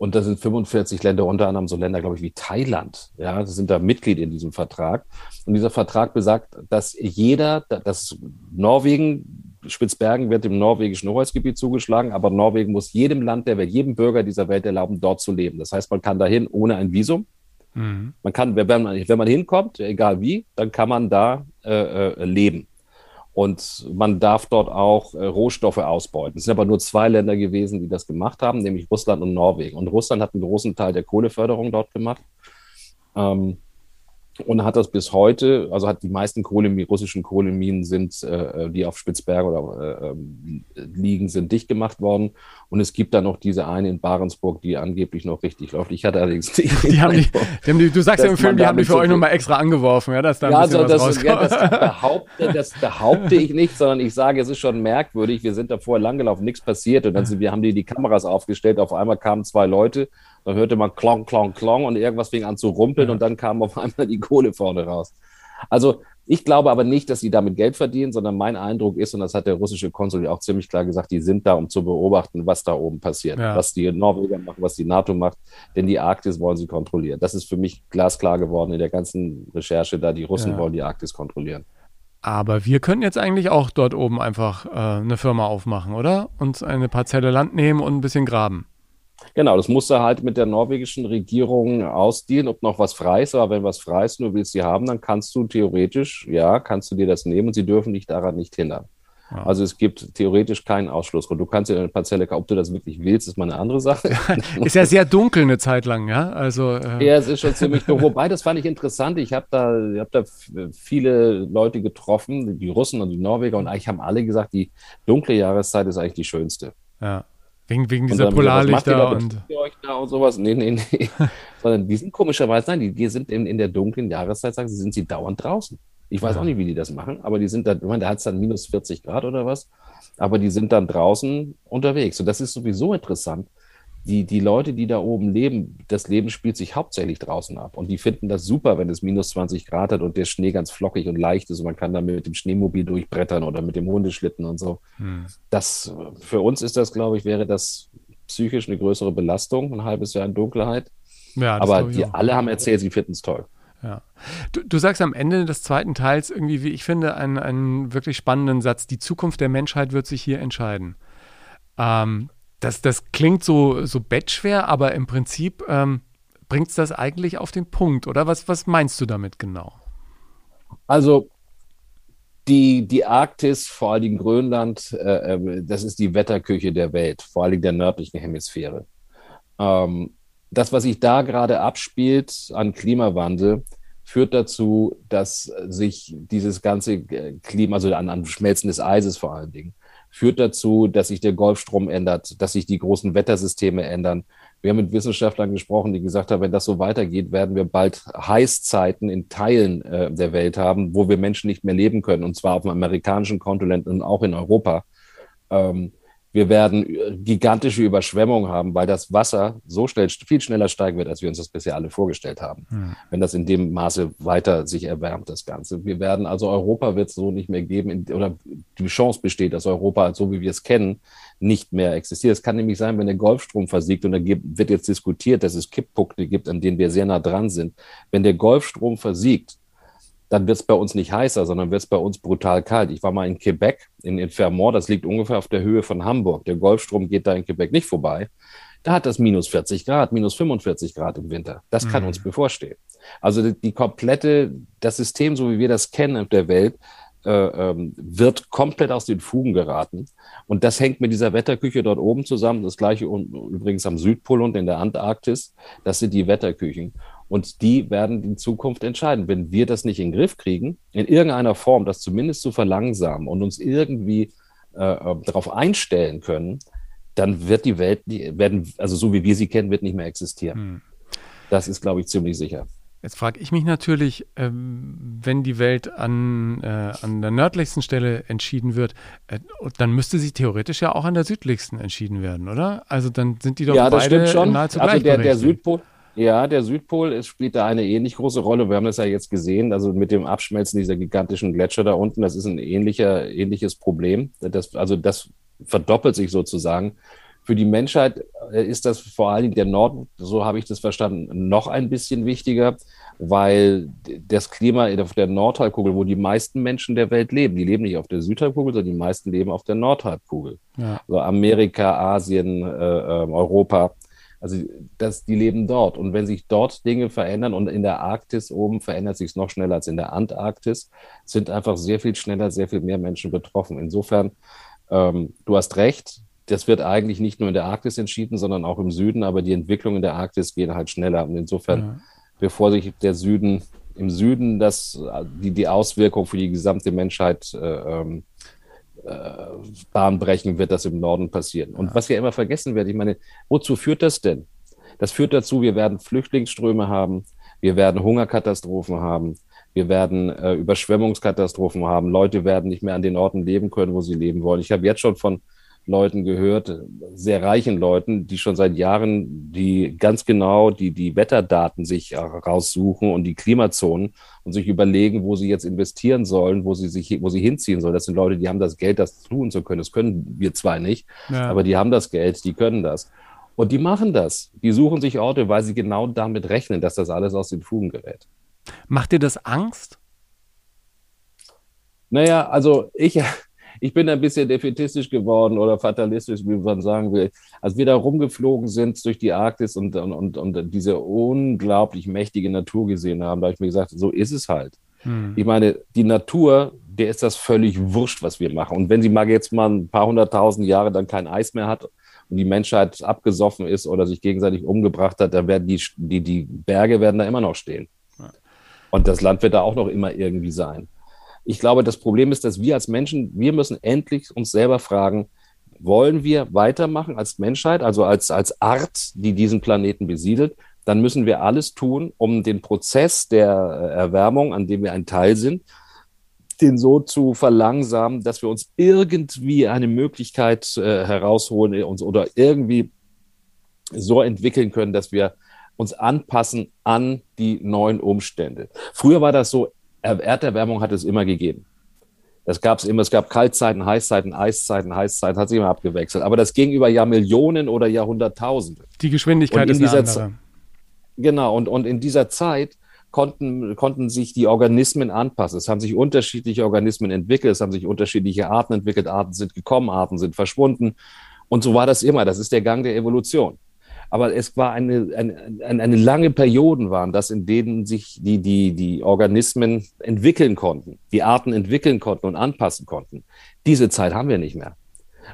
Und da sind 45 Länder, unter anderem so Länder, glaube ich, wie Thailand. Ja, sind da Mitglied in diesem Vertrag. Und dieser Vertrag besagt, dass jeder, dass Norwegen, Spitzbergen wird dem norwegischen Hoheitsgebiet zugeschlagen, aber Norwegen muss jedem Land der Welt, jedem Bürger dieser Welt erlauben, dort zu leben. Das heißt, man kann dahin ohne ein Visum. Mhm. Man kann, wenn man, wenn man hinkommt, egal wie, dann kann man da äh, äh leben. Und man darf dort auch äh, Rohstoffe ausbeuten. Es sind aber nur zwei Länder gewesen, die das gemacht haben, nämlich Russland und Norwegen. Und Russland hat einen großen Teil der Kohleförderung dort gemacht. Ähm, und hat das bis heute, also hat die meisten Kohle, russischen Kohleminen sind, äh, die auf Spitzberg oder äh, ähm, liegen, sind dicht gemacht worden. Und es gibt da noch diese eine in Barentsburg, die angeblich noch richtig läuft. Ich hatte allerdings
die, die, haben die, die, haben die Du sagst ja im Film, die haben die für euch nochmal extra angeworfen, ja, dass da ein ja, bisschen also
das, ja, das, behaupte, das behaupte ich nicht, sondern ich sage, es ist schon merkwürdig. Wir sind da vorher langgelaufen, nichts passiert. Und dann sind, wir haben die die Kameras aufgestellt. Auf einmal kamen zwei Leute da hörte man Klong, Klong, Klong und irgendwas fing an zu rumpeln ja. und dann kam auf einmal die Kohle vorne raus. Also ich glaube aber nicht, dass sie damit Geld verdienen, sondern mein Eindruck ist, und das hat der russische Konsul ja auch ziemlich klar gesagt, die sind da, um zu beobachten, was da oben passiert, ja. was die Norweger machen, was die NATO macht, denn die Arktis wollen sie kontrollieren. Das ist für mich glasklar geworden in der ganzen Recherche da. Die Russen ja. wollen die Arktis kontrollieren.
Aber wir können jetzt eigentlich auch dort oben einfach äh, eine Firma aufmachen, oder? Uns eine Parzelle Land nehmen und ein bisschen graben.
Genau, das musst du halt mit der norwegischen Regierung ausdienen, ob noch was frei ist. Aber wenn was frei ist, nur willst sie haben, dann kannst du theoretisch, ja, kannst du dir das nehmen und sie dürfen dich daran nicht hindern. Ja. Also es gibt theoretisch keinen Ausschlussgrund. Du kannst dir eine Parzelle kaufen, ob du das wirklich willst, ist mal eine andere Sache.
ist ja sehr dunkel eine Zeit lang, ja. Also
äh ja, es ist schon ziemlich dunkel. Wobei das fand ich interessant. Ich habe da, ich hab da viele Leute getroffen, die Russen und die Norweger, und eigentlich haben alle gesagt, die dunkle Jahreszeit ist eigentlich die schönste.
Ja. Wegen, wegen dieser Polarlichter
und. Euch da und sowas? Nee, nee, nee. Sondern die sind komischerweise, nein, die, die sind in, in der dunklen Jahreszeit, sagen sie, sind sie dauernd draußen. Ich weiß auch nicht, wie die das machen, aber die sind da, ich meine, da hat es dann minus 40 Grad oder was, aber die sind dann draußen unterwegs. Und das ist sowieso interessant, die, die Leute, die da oben leben, das Leben spielt sich hauptsächlich draußen ab. Und die finden das super, wenn es minus 20 Grad hat und der Schnee ganz flockig und leicht ist und man kann da mit dem Schneemobil durchbrettern oder mit dem Hundeschlitten und so. Hm. Das, für uns ist das, glaube ich, wäre das psychisch eine größere Belastung, ein halbes Jahr in Dunkelheit. Ja, Aber die alle haben erzählt, sie finden es toll.
Ja. Du, du, sagst am Ende des zweiten Teils irgendwie, wie ich finde, einen, einen wirklich spannenden Satz. Die Zukunft der Menschheit wird sich hier entscheiden. Ähm, das, das klingt so, so bettschwer, aber im Prinzip ähm, bringt es das eigentlich auf den Punkt, oder? Was, was meinst du damit genau?
Also die, die Arktis, vor allem Grönland, äh, äh, das ist die Wetterküche der Welt, vor allem der nördlichen Hemisphäre. Ähm, das, was sich da gerade abspielt an Klimawandel, führt dazu, dass sich dieses ganze Klima, also an, an Schmelzen des Eises vor allen Dingen, führt dazu, dass sich der Golfstrom ändert, dass sich die großen Wettersysteme ändern. Wir haben mit Wissenschaftlern gesprochen, die gesagt haben, wenn das so weitergeht, werden wir bald Heißzeiten in Teilen äh, der Welt haben, wo wir Menschen nicht mehr leben können, und zwar auf dem amerikanischen Kontinent und auch in Europa. Ähm, wir werden gigantische Überschwemmungen haben, weil das Wasser so schnell, viel schneller steigen wird, als wir uns das bisher alle vorgestellt haben. Hm. Wenn das in dem Maße weiter sich erwärmt, das Ganze. Wir werden, also Europa wird es so nicht mehr geben, oder die Chance besteht, dass Europa, so wie wir es kennen, nicht mehr existiert. Es kann nämlich sein, wenn der Golfstrom versiegt, und da wird jetzt diskutiert, dass es Kipppunkte gibt, an denen wir sehr nah dran sind. Wenn der Golfstrom versiegt, dann wird es bei uns nicht heißer, sondern wird es bei uns brutal kalt. Ich war mal in Quebec, in, in Fermont, das liegt ungefähr auf der Höhe von Hamburg. Der Golfstrom geht da in Quebec nicht vorbei. Da hat das minus 40 Grad, minus 45 Grad im Winter. Das kann mhm. uns bevorstehen. Also die, die, komplette, das System, so wie wir das kennen auf der Welt, äh, ähm, wird komplett aus den Fugen geraten. Und das hängt mit dieser Wetterküche dort oben zusammen. Das gleiche übrigens am Südpol und in der Antarktis. Das sind die Wetterküchen. Und die werden in Zukunft entscheiden. Wenn wir das nicht in den Griff kriegen, in irgendeiner Form das zumindest zu verlangsamen und uns irgendwie äh, äh, darauf einstellen können, dann wird die Welt, die werden, also so wie wir sie kennen, wird nicht mehr existieren. Hm. Das ist, glaube ich, ziemlich sicher.
Jetzt frage ich mich natürlich, ähm, wenn die Welt an, äh, an der nördlichsten Stelle entschieden wird, äh, dann müsste sie theoretisch ja auch an der südlichsten entschieden werden, oder? Also dann sind die doch
ja,
beide
nahezu also der, der Südpol, ja, der Südpol ist, spielt da eine ähnlich große Rolle. Wir haben das ja jetzt gesehen, also mit dem Abschmelzen dieser gigantischen Gletscher da unten, das ist ein ähnlicher, ähnliches Problem. Das, also das verdoppelt sich sozusagen. Für die Menschheit äh, ist das vor allen Dingen der Norden, so habe ich das verstanden, noch ein bisschen wichtiger, weil das Klima auf der Nordhalbkugel, wo die meisten Menschen der Welt leben, die leben nicht auf der Südhalbkugel, sondern die meisten leben auf der Nordhalbkugel. Ja. Also Amerika, Asien, äh, ähm, Europa also das, die leben dort. Und wenn sich dort Dinge verändern und in der Arktis oben verändert sich es noch schneller als in der Antarktis, sind einfach sehr viel schneller, sehr viel mehr Menschen betroffen. Insofern, ähm, du hast recht, das wird eigentlich nicht nur in der Arktis entschieden, sondern auch im Süden, aber die Entwicklungen in der Arktis gehen halt schneller. Und insofern, ja. bevor sich der Süden im Süden das, die, die Auswirkung für die gesamte Menschheit äh, ähm, äh, bahnbrechen wird das im Norden passieren. Und ja. was wir immer vergessen werden, ich meine, wozu führt das denn? Das führt dazu, wir werden Flüchtlingsströme haben, wir werden Hungerkatastrophen haben, wir werden äh, Überschwemmungskatastrophen haben, Leute werden nicht mehr an den Orten leben können, wo sie leben wollen. Ich habe jetzt schon von Leuten gehört, sehr reichen Leuten, die schon seit Jahren die ganz genau die, die Wetterdaten sich raussuchen und die Klimazonen und sich überlegen, wo sie jetzt investieren sollen, wo sie sich, wo sie hinziehen sollen. Das sind Leute, die haben das Geld, das tun zu können. Das können wir zwar nicht, ja. aber die haben das Geld, die können das. Und die machen das. Die suchen sich Orte, weil sie genau damit rechnen, dass das alles aus den Fugen gerät.
Macht dir das Angst?
Naja, also ich, ich bin ein bisschen defetistisch geworden oder fatalistisch, wie man sagen will. Als wir da rumgeflogen sind durch die Arktis und, und, und diese unglaublich mächtige Natur gesehen haben, da habe ich mir gesagt, so ist es halt. Hm. Ich meine, die Natur, der ist das völlig wurscht, was wir machen. Und wenn sie mal jetzt mal ein paar hunderttausend Jahre dann kein Eis mehr hat und die Menschheit abgesoffen ist oder sich gegenseitig umgebracht hat, dann werden die, die, die Berge werden da immer noch stehen. Und das Land wird da auch noch immer irgendwie sein. Ich glaube, das Problem ist, dass wir als Menschen, wir müssen endlich uns selber fragen, wollen wir weitermachen als Menschheit, also als, als Art, die diesen Planeten besiedelt, dann müssen wir alles tun, um den Prozess der Erwärmung, an dem wir ein Teil sind, den so zu verlangsamen, dass wir uns irgendwie eine Möglichkeit äh, herausholen uns, oder irgendwie so entwickeln können, dass wir uns anpassen an die neuen Umstände. Früher war das so, Erderwärmung hat es immer gegeben. Das gab es immer. Es gab Kaltzeiten, Heißzeiten, Eiszeiten, Heißzeiten, hat sich immer abgewechselt. Aber das ging über Jahrmillionen oder Jahrhunderttausende.
Die Geschwindigkeit ist
eine andere. Genau, und, und in dieser Zeit konnten, konnten sich die Organismen anpassen. Es haben sich unterschiedliche Organismen entwickelt, es haben sich unterschiedliche Arten entwickelt, Arten sind gekommen, Arten sind verschwunden. Und so war das immer. Das ist der Gang der Evolution. Aber es war eine, eine, eine lange Perioden waren das, in denen sich die, die, die Organismen entwickeln konnten, die Arten entwickeln konnten und anpassen konnten. Diese Zeit haben wir nicht mehr.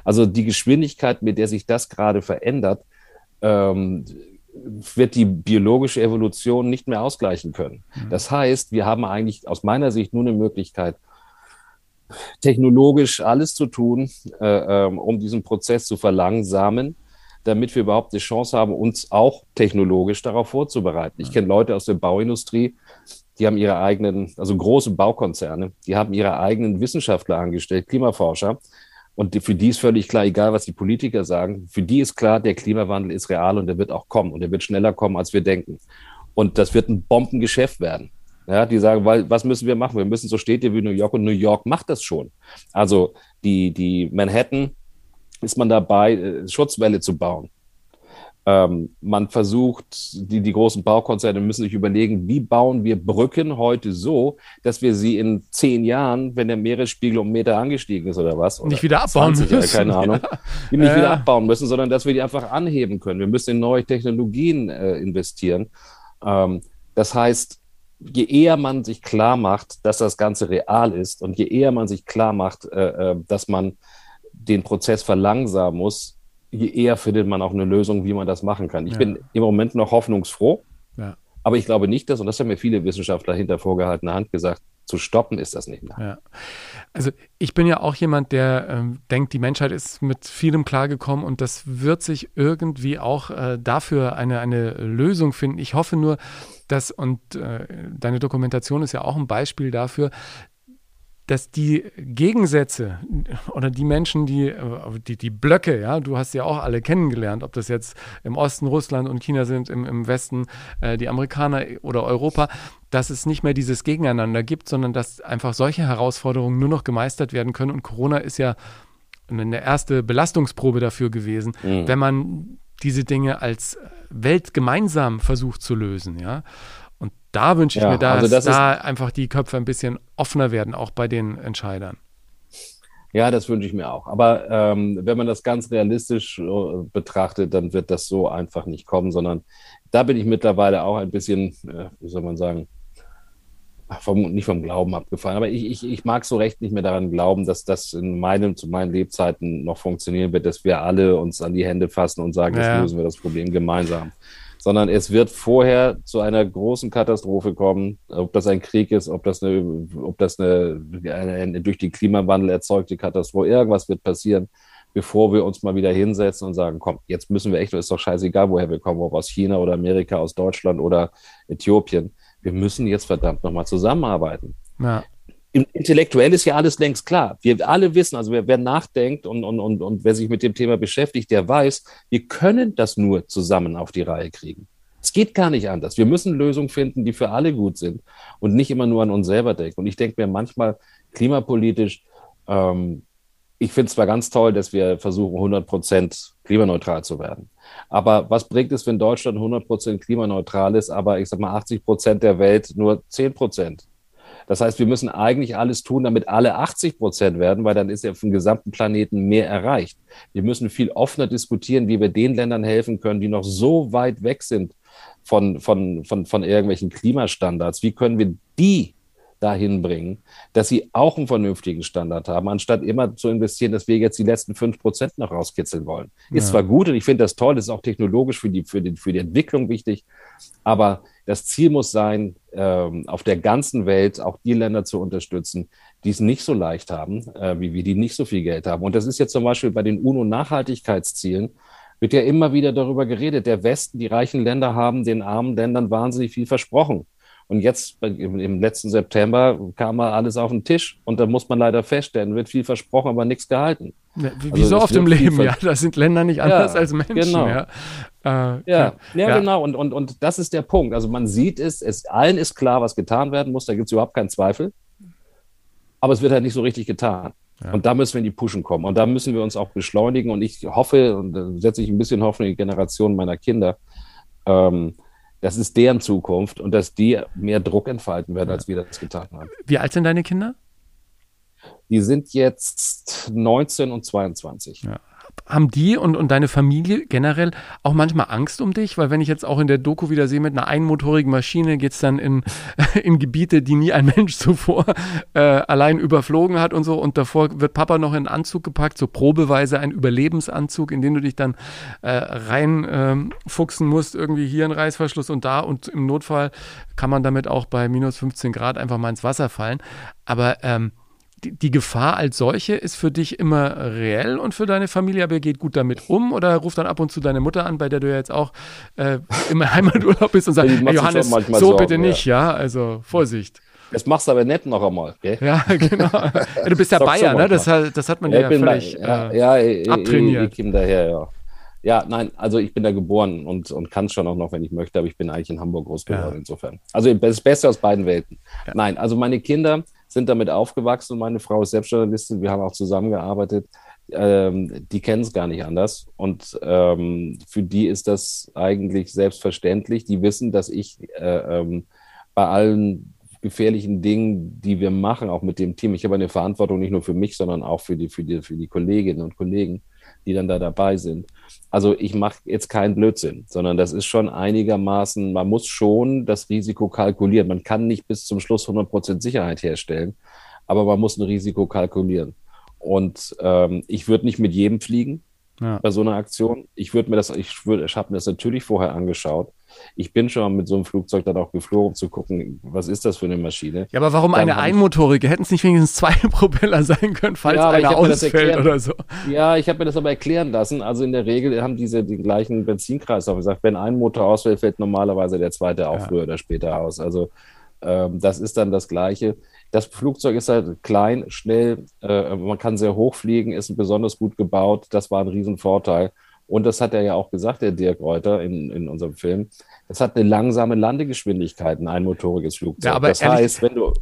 Also die Geschwindigkeit, mit der sich das gerade verändert, ähm, wird die biologische Evolution nicht mehr ausgleichen können. Mhm. Das heißt, wir haben eigentlich aus meiner Sicht nur eine Möglichkeit, technologisch alles zu tun, äh, ähm, um diesen Prozess zu verlangsamen, damit wir überhaupt die Chance haben, uns auch technologisch darauf vorzubereiten. Ich kenne Leute aus der Bauindustrie, die haben ihre eigenen, also große Baukonzerne, die haben ihre eigenen Wissenschaftler angestellt, Klimaforscher. Und die, für die ist völlig klar, egal was die Politiker sagen, für die ist klar, der Klimawandel ist real und der wird auch kommen und der wird schneller kommen, als wir denken. Und das wird ein Bombengeschäft werden. Ja, die sagen, weil, was müssen wir machen? Wir müssen so Städte wie New York und New York macht das schon. Also die, die Manhattan ist man dabei, äh, Schutzwelle zu bauen. Ähm, man versucht, die, die großen Baukonzerne müssen sich überlegen, wie bauen wir Brücken heute so, dass wir sie in zehn Jahren, wenn der Meeresspiegel um Meter angestiegen ist oder was, oder
nicht wieder abbauen 20, müssen.
keine Ahnung, ja. die nicht ja. wieder abbauen müssen, sondern dass wir die einfach anheben können. Wir müssen in neue Technologien äh, investieren. Ähm, das heißt, je eher man sich klar macht, dass das Ganze real ist und je eher man sich klar macht, äh, äh, dass man den Prozess verlangsamen muss, je eher findet man auch eine Lösung, wie man das machen kann. Ich ja. bin im Moment noch hoffnungsfroh, ja. aber ich glaube nicht, dass, und das haben mir viele Wissenschaftler hinter vorgehaltener Hand gesagt, zu stoppen ist das nicht mehr.
Ja. Also ich bin ja auch jemand, der ähm, denkt, die Menschheit ist mit vielem klargekommen und das wird sich irgendwie auch äh, dafür eine, eine Lösung finden. Ich hoffe nur, dass, und äh, deine Dokumentation ist ja auch ein Beispiel dafür, dass die Gegensätze oder die Menschen, die, äh, die, die Blöcke, ja, du hast ja auch alle kennengelernt, ob das jetzt im Osten Russland und China sind, im, im Westen äh, die Amerikaner oder Europa, dass es nicht mehr dieses Gegeneinander gibt, sondern dass einfach solche Herausforderungen nur noch gemeistert werden können. Und Corona ist ja eine erste Belastungsprobe dafür gewesen, mhm. wenn man diese Dinge als Welt gemeinsam versucht zu lösen, ja. Da wünsche ich ja, mir, dass also das da einfach die Köpfe ein bisschen offener werden, auch bei den Entscheidern.
Ja, das wünsche ich mir auch. Aber ähm, wenn man das ganz realistisch äh, betrachtet, dann wird das so einfach nicht kommen, sondern da bin ich mittlerweile auch ein bisschen, äh, wie soll man sagen, vom, nicht vom Glauben abgefallen. Aber ich, ich, ich mag so recht nicht mehr daran glauben, dass das in meinem, zu meinen Lebzeiten noch funktionieren wird, dass wir alle uns an die Hände fassen und sagen, ja. jetzt lösen wir das Problem gemeinsam sondern es wird vorher zu einer großen Katastrophe kommen, ob das ein Krieg ist, ob das eine, ob das eine, eine, eine durch den Klimawandel erzeugte Katastrophe, irgendwas wird passieren, bevor wir uns mal wieder hinsetzen und sagen, komm, jetzt müssen wir echt, ist doch scheißegal, woher wir kommen, ob aus China oder Amerika, aus Deutschland oder Äthiopien. Wir müssen jetzt verdammt nochmal zusammenarbeiten. Ja intellektuell ist ja alles längst klar. Wir alle wissen, also wer, wer nachdenkt und, und, und, und wer sich mit dem Thema beschäftigt, der weiß, wir können das nur zusammen auf die Reihe kriegen. Es geht gar nicht anders. Wir müssen Lösungen finden, die für alle gut sind und nicht immer nur an uns selber denken. Und ich denke mir manchmal klimapolitisch, ähm, ich finde es zwar ganz toll, dass wir versuchen, 100 Prozent klimaneutral zu werden. Aber was bringt es, wenn Deutschland 100 Prozent klimaneutral ist, aber ich sag mal 80 Prozent der Welt nur 10 Prozent? Das heißt, wir müssen eigentlich alles tun, damit alle 80 Prozent werden, weil dann ist ja vom gesamten Planeten mehr erreicht. Wir müssen viel offener diskutieren, wie wir den Ländern helfen können, die noch so weit weg sind von, von, von, von irgendwelchen Klimastandards. Wie können wir die dahin bringen, dass sie auch einen vernünftigen Standard haben, anstatt immer zu investieren, dass wir jetzt die letzten fünf Prozent noch rauskitzeln wollen. Ja. Ist zwar gut und ich finde das toll, das ist auch technologisch für die, für, die, für die Entwicklung wichtig, aber das Ziel muss sein, ähm, auf der ganzen Welt auch die Länder zu unterstützen, die es nicht so leicht haben, äh, wie wir, die nicht so viel Geld haben. Und das ist jetzt zum Beispiel bei den UNO-Nachhaltigkeitszielen, wird ja immer wieder darüber geredet. Der Westen, die reichen Länder haben den armen Ländern wahnsinnig viel versprochen. Und jetzt im letzten September kam mal alles auf den Tisch und da muss man leider feststellen, wird viel versprochen, aber nichts gehalten.
Ja, wie, also so oft im Leben, ja. Da sind Länder nicht anders ja, als Menschen.
Genau.
Ja,
äh, ja, ja, genau. Und, und, und das ist der Punkt. Also man sieht es, es allen ist klar, was getan werden muss, da gibt es überhaupt keinen Zweifel. Aber es wird halt nicht so richtig getan. Und da müssen wir in die Pushen kommen. Und da müssen wir uns auch beschleunigen. Und ich hoffe, und da setze ich ein bisschen Hoffnung in die Generation meiner Kinder, ähm, das ist deren Zukunft und dass die mehr Druck entfalten werden, ja. als wir das getan haben.
Wie alt sind deine Kinder?
Die sind jetzt 19 und 22.
Ja haben die und, und deine Familie generell auch manchmal Angst um dich? Weil wenn ich jetzt auch in der Doku wieder sehe, mit einer einmotorigen Maschine geht es dann in, in Gebiete, die nie ein Mensch zuvor äh, allein überflogen hat und so. Und davor wird Papa noch in einen Anzug gepackt, so probeweise ein Überlebensanzug, in den du dich dann äh, reinfuchsen ähm, musst, irgendwie hier ein Reißverschluss und da. Und im Notfall kann man damit auch bei minus 15 Grad einfach mal ins Wasser fallen. Aber ähm, die, die, Gefahr als solche ist für dich immer reell und für deine Familie, aber ihr geht gut damit um oder ruft dann ab und zu deine Mutter an, bei der du ja jetzt auch äh, im Heimaturlaub bist und sagt, hey, Johannes, so Sorgen, bitte nicht, ja. ja, also Vorsicht.
Das machst du aber nett noch einmal, gell?
Ja, genau. Du bist ja Bayer, ne? Das, das, hat man ja, ja völlig
bei, ja, äh, ja, abtrainiert. Ich, ich, ich daher, ja. Ja, nein, also ich bin da geboren und, und kann schon auch noch, wenn ich möchte, aber ich bin eigentlich in Hamburg groß geworden ja. insofern. Also das Beste aus beiden Welten. Nein, also meine Kinder sind damit aufgewachsen meine Frau ist Selbstjournalistin, wir haben auch zusammengearbeitet. Ähm, die kennen es gar nicht anders. Und ähm, für die ist das eigentlich selbstverständlich. Die wissen, dass ich äh, ähm, bei allen gefährlichen Dingen, die wir machen, auch mit dem Team, ich habe eine Verantwortung nicht nur für mich, sondern auch für die, für die, für die Kolleginnen und Kollegen, die dann da dabei sind. Also ich mache jetzt keinen Blödsinn, sondern das ist schon einigermaßen, man muss schon das Risiko kalkulieren. Man kann nicht bis zum Schluss 100% Sicherheit herstellen, aber man muss ein Risiko kalkulieren. Und ähm, ich würde nicht mit jedem fliegen ja. bei so einer Aktion. Ich würde mir das, ich würde, ich habe mir das natürlich vorher angeschaut ich bin schon mit so einem Flugzeug dann auch geflogen, um zu gucken, was ist das für eine Maschine.
Ja, aber warum dann eine einmotorige? Hätten es nicht wenigstens zwei Propeller sein können, falls ja, einer ausfällt oder so?
Ja, ich habe mir das aber erklären lassen. Also in der Regel haben diese den gleichen Benzinkreislauf gesagt, wenn ein Motor ausfällt, fällt normalerweise der zweite auch ja. früher oder später aus. Also ähm, das ist dann das Gleiche. Das Flugzeug ist halt klein, schnell, äh, man kann sehr hoch fliegen, ist besonders gut gebaut. Das war ein Riesenvorteil. Und das hat er ja auch gesagt, der Dirk Reuter in, in unserem Film. Es hat eine langsame Landegeschwindigkeit, ein einmotoriges Flugzeug. Ja,
aber
das
ehrlich, heißt, wenn du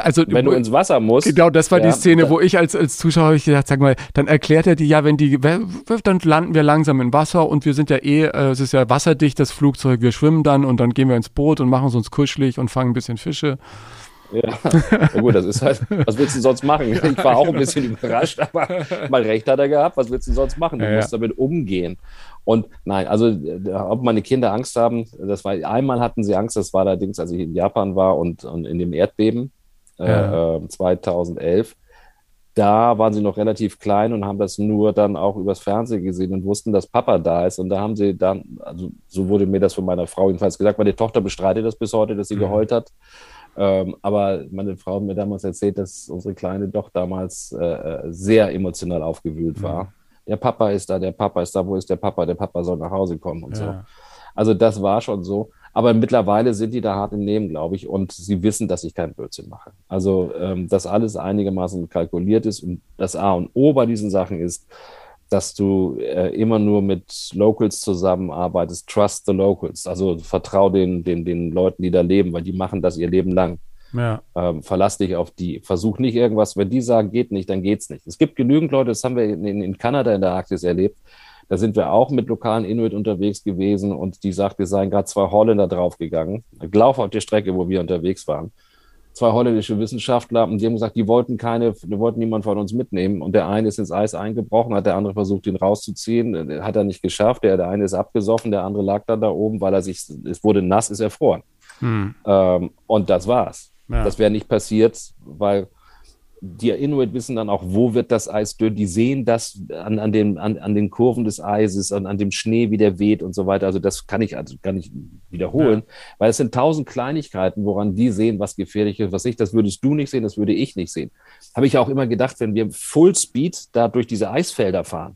also, wenn du ins Wasser musst.
Genau, das war ja, die Szene, wo ich als, als Zuschauer ich gedacht, sag mal, dann erklärt er die, ja, wenn die, dann landen wir langsam im Wasser und wir sind ja eh, äh, es ist ja wasserdicht, das Flugzeug, wir schwimmen dann und dann gehen wir ins Boot und machen es uns kuschelig und fangen ein bisschen Fische.
Ja, na gut, das ist halt, was willst du sonst machen? Ich war auch ein bisschen überrascht, aber mal recht hat er gehabt, was willst du sonst machen? Du ja, musst damit umgehen. Und nein, also ob meine Kinder Angst haben, das war einmal hatten sie Angst, das war allerdings, als ich in Japan war und, und in dem Erdbeben ja. äh, 2011. Da waren sie noch relativ klein und haben das nur dann auch übers Fernsehen gesehen und wussten, dass Papa da ist. Und da haben sie dann, also so wurde mir das von meiner Frau jedenfalls gesagt, meine Tochter bestreitet das bis heute, dass sie mhm. geheult hat. Ähm, aber meine Frau hat mir damals erzählt, dass unsere Kleine doch damals äh, äh, sehr emotional aufgewühlt mhm. war. Der Papa ist da, der Papa ist da, wo ist der Papa? Der Papa soll nach Hause kommen und ja. so. Also das war schon so. Aber mittlerweile sind die da hart im Nehmen, glaube ich, und sie wissen, dass ich keinen Blödsinn mache. Also, ähm, dass alles einigermaßen kalkuliert ist und das A und O bei diesen Sachen ist, dass du äh, immer nur mit Locals zusammenarbeitest, trust the locals, also vertrau den, den, den Leuten, die da leben, weil die machen das ihr Leben lang. Ja. Ähm, verlass dich auf die. Versuch nicht irgendwas, wenn die sagen, geht nicht, dann geht's nicht. Es gibt genügend Leute, das haben wir in, in Kanada in der Arktis erlebt. Da sind wir auch mit lokalen Inuit unterwegs gewesen und die sagt, wir seien gerade zwei Holländer draufgegangen. Lauf auf der Strecke, wo wir unterwegs waren zwei holländische Wissenschaftler und die haben gesagt, die wollten keine, die wollten niemanden von uns mitnehmen. Und der eine ist ins Eis eingebrochen, hat der andere versucht, ihn rauszuziehen, hat er nicht geschafft. Der, der eine ist abgesoffen, der andere lag dann da oben, weil er sich, es wurde nass, ist erfroren. Hm. Ähm, und das war's. Ja. Das wäre nicht passiert, weil die Inuit wissen dann auch, wo wird das Eis dünn. Die sehen das an, an, den, an, an den Kurven des Eises, an, an dem Schnee, wie der weht und so weiter. Also das kann ich, also kann ich wiederholen, ja. weil es sind tausend Kleinigkeiten, woran die sehen, was gefährlich ist, was nicht. Das würdest du nicht sehen, das würde ich nicht sehen. Habe ich auch immer gedacht, wenn wir Fullspeed da durch diese Eisfelder fahren,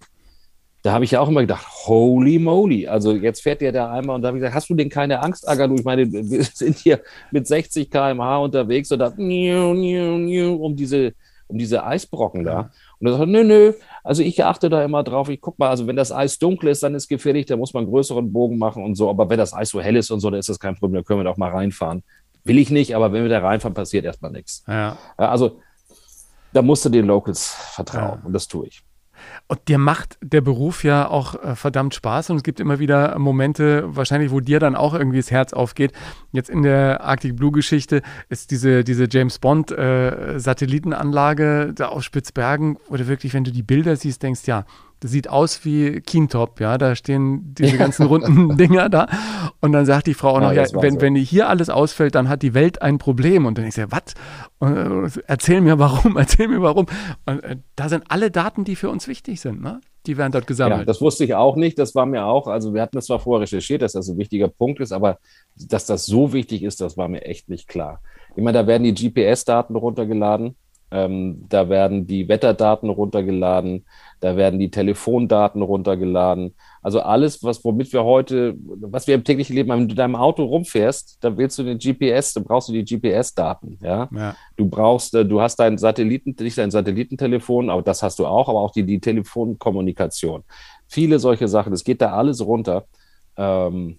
da habe ich ja auch immer gedacht, holy moly. Also jetzt fährt der da einmal und da habe ich gesagt, hast du denn keine Angst, Agadu? Ich meine, wir sind hier mit 60 km/h unterwegs oder um diese, um diese Eisbrocken da. Und er sagt, nö, nö, also ich achte da immer drauf. Ich guck mal, also wenn das Eis dunkel ist, dann ist gefährlich, da muss man einen größeren Bogen machen und so. Aber wenn das Eis so hell ist und so, dann ist das kein Problem, da können wir doch mal reinfahren. Will ich nicht, aber wenn wir da reinfahren, passiert erstmal nichts. Ja. Also da musst du den Locals vertrauen ja. und das tue ich.
Und dir macht der Beruf ja auch äh, verdammt Spaß und es gibt immer wieder Momente, wahrscheinlich, wo dir dann auch irgendwie das Herz aufgeht. Jetzt in der Arctic Blue Geschichte ist diese, diese James Bond äh, Satellitenanlage da auf Spitzbergen, du wirklich, wenn du die Bilder siehst, denkst, ja, sieht aus wie Keentop, ja, da stehen diese ganzen runden Dinger da. Und dann sagt die Frau auch noch, ja, ja wenn, so. wenn hier alles ausfällt, dann hat die Welt ein Problem. Und dann ich sage, was? Äh, erzähl mir warum, erzähl mir warum. Und äh, da sind alle Daten, die für uns wichtig sind, ne? Die werden dort gesammelt. Ja,
das wusste ich auch nicht. Das war mir auch, also wir hatten das zwar vorher recherchiert, dass das ein wichtiger Punkt ist, aber dass das so wichtig ist, das war mir echt nicht klar. Ich meine, da werden die GPS-Daten runtergeladen Ähm, da werden die Wetterdaten runtergeladen, da werden die Telefondaten runtergeladen. Also alles, was womit wir heute, was wir im täglichen Leben, wenn du deinem Auto rumfährst, da willst du den GPS, da brauchst du die GPS-Daten. Ja?
Ja.
Du brauchst, äh, du hast dein Satelliten, nicht dein Satellitentelefon, aber das hast du auch, aber auch die, die Telefonkommunikation. Viele solche Sachen, es geht da alles runter. Ähm,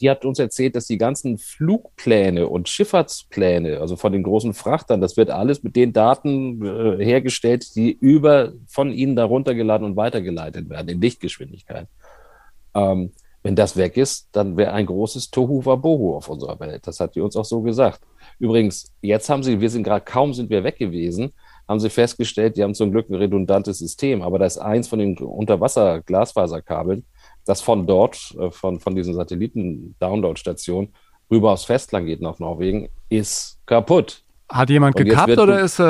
die hat uns erzählt, dass die ganzen Flugpläne und Schifffahrtspläne, also von den großen Frachtern, das wird alles mit den Daten äh, hergestellt, die über von ihnen darunter geladen und weitergeleitet werden in Lichtgeschwindigkeit. Ähm, wenn das weg ist, dann wäre ein großes Tohu Wabohu auf unserer Welt. Das hat die uns auch so gesagt. Übrigens, jetzt haben sie, wir sind gerade kaum sind wir weg gewesen, haben sie festgestellt, die haben zum Glück ein redundantes System, aber da ist eins von den Unterwasser-Glasfaserkabeln, das von dort, äh, von, von diesen Satelliten-Download-Stationen rüber aufs Festland geht nach Norwegen, ist kaputt.
Hat jemand
Und
gekappt oder ist äh,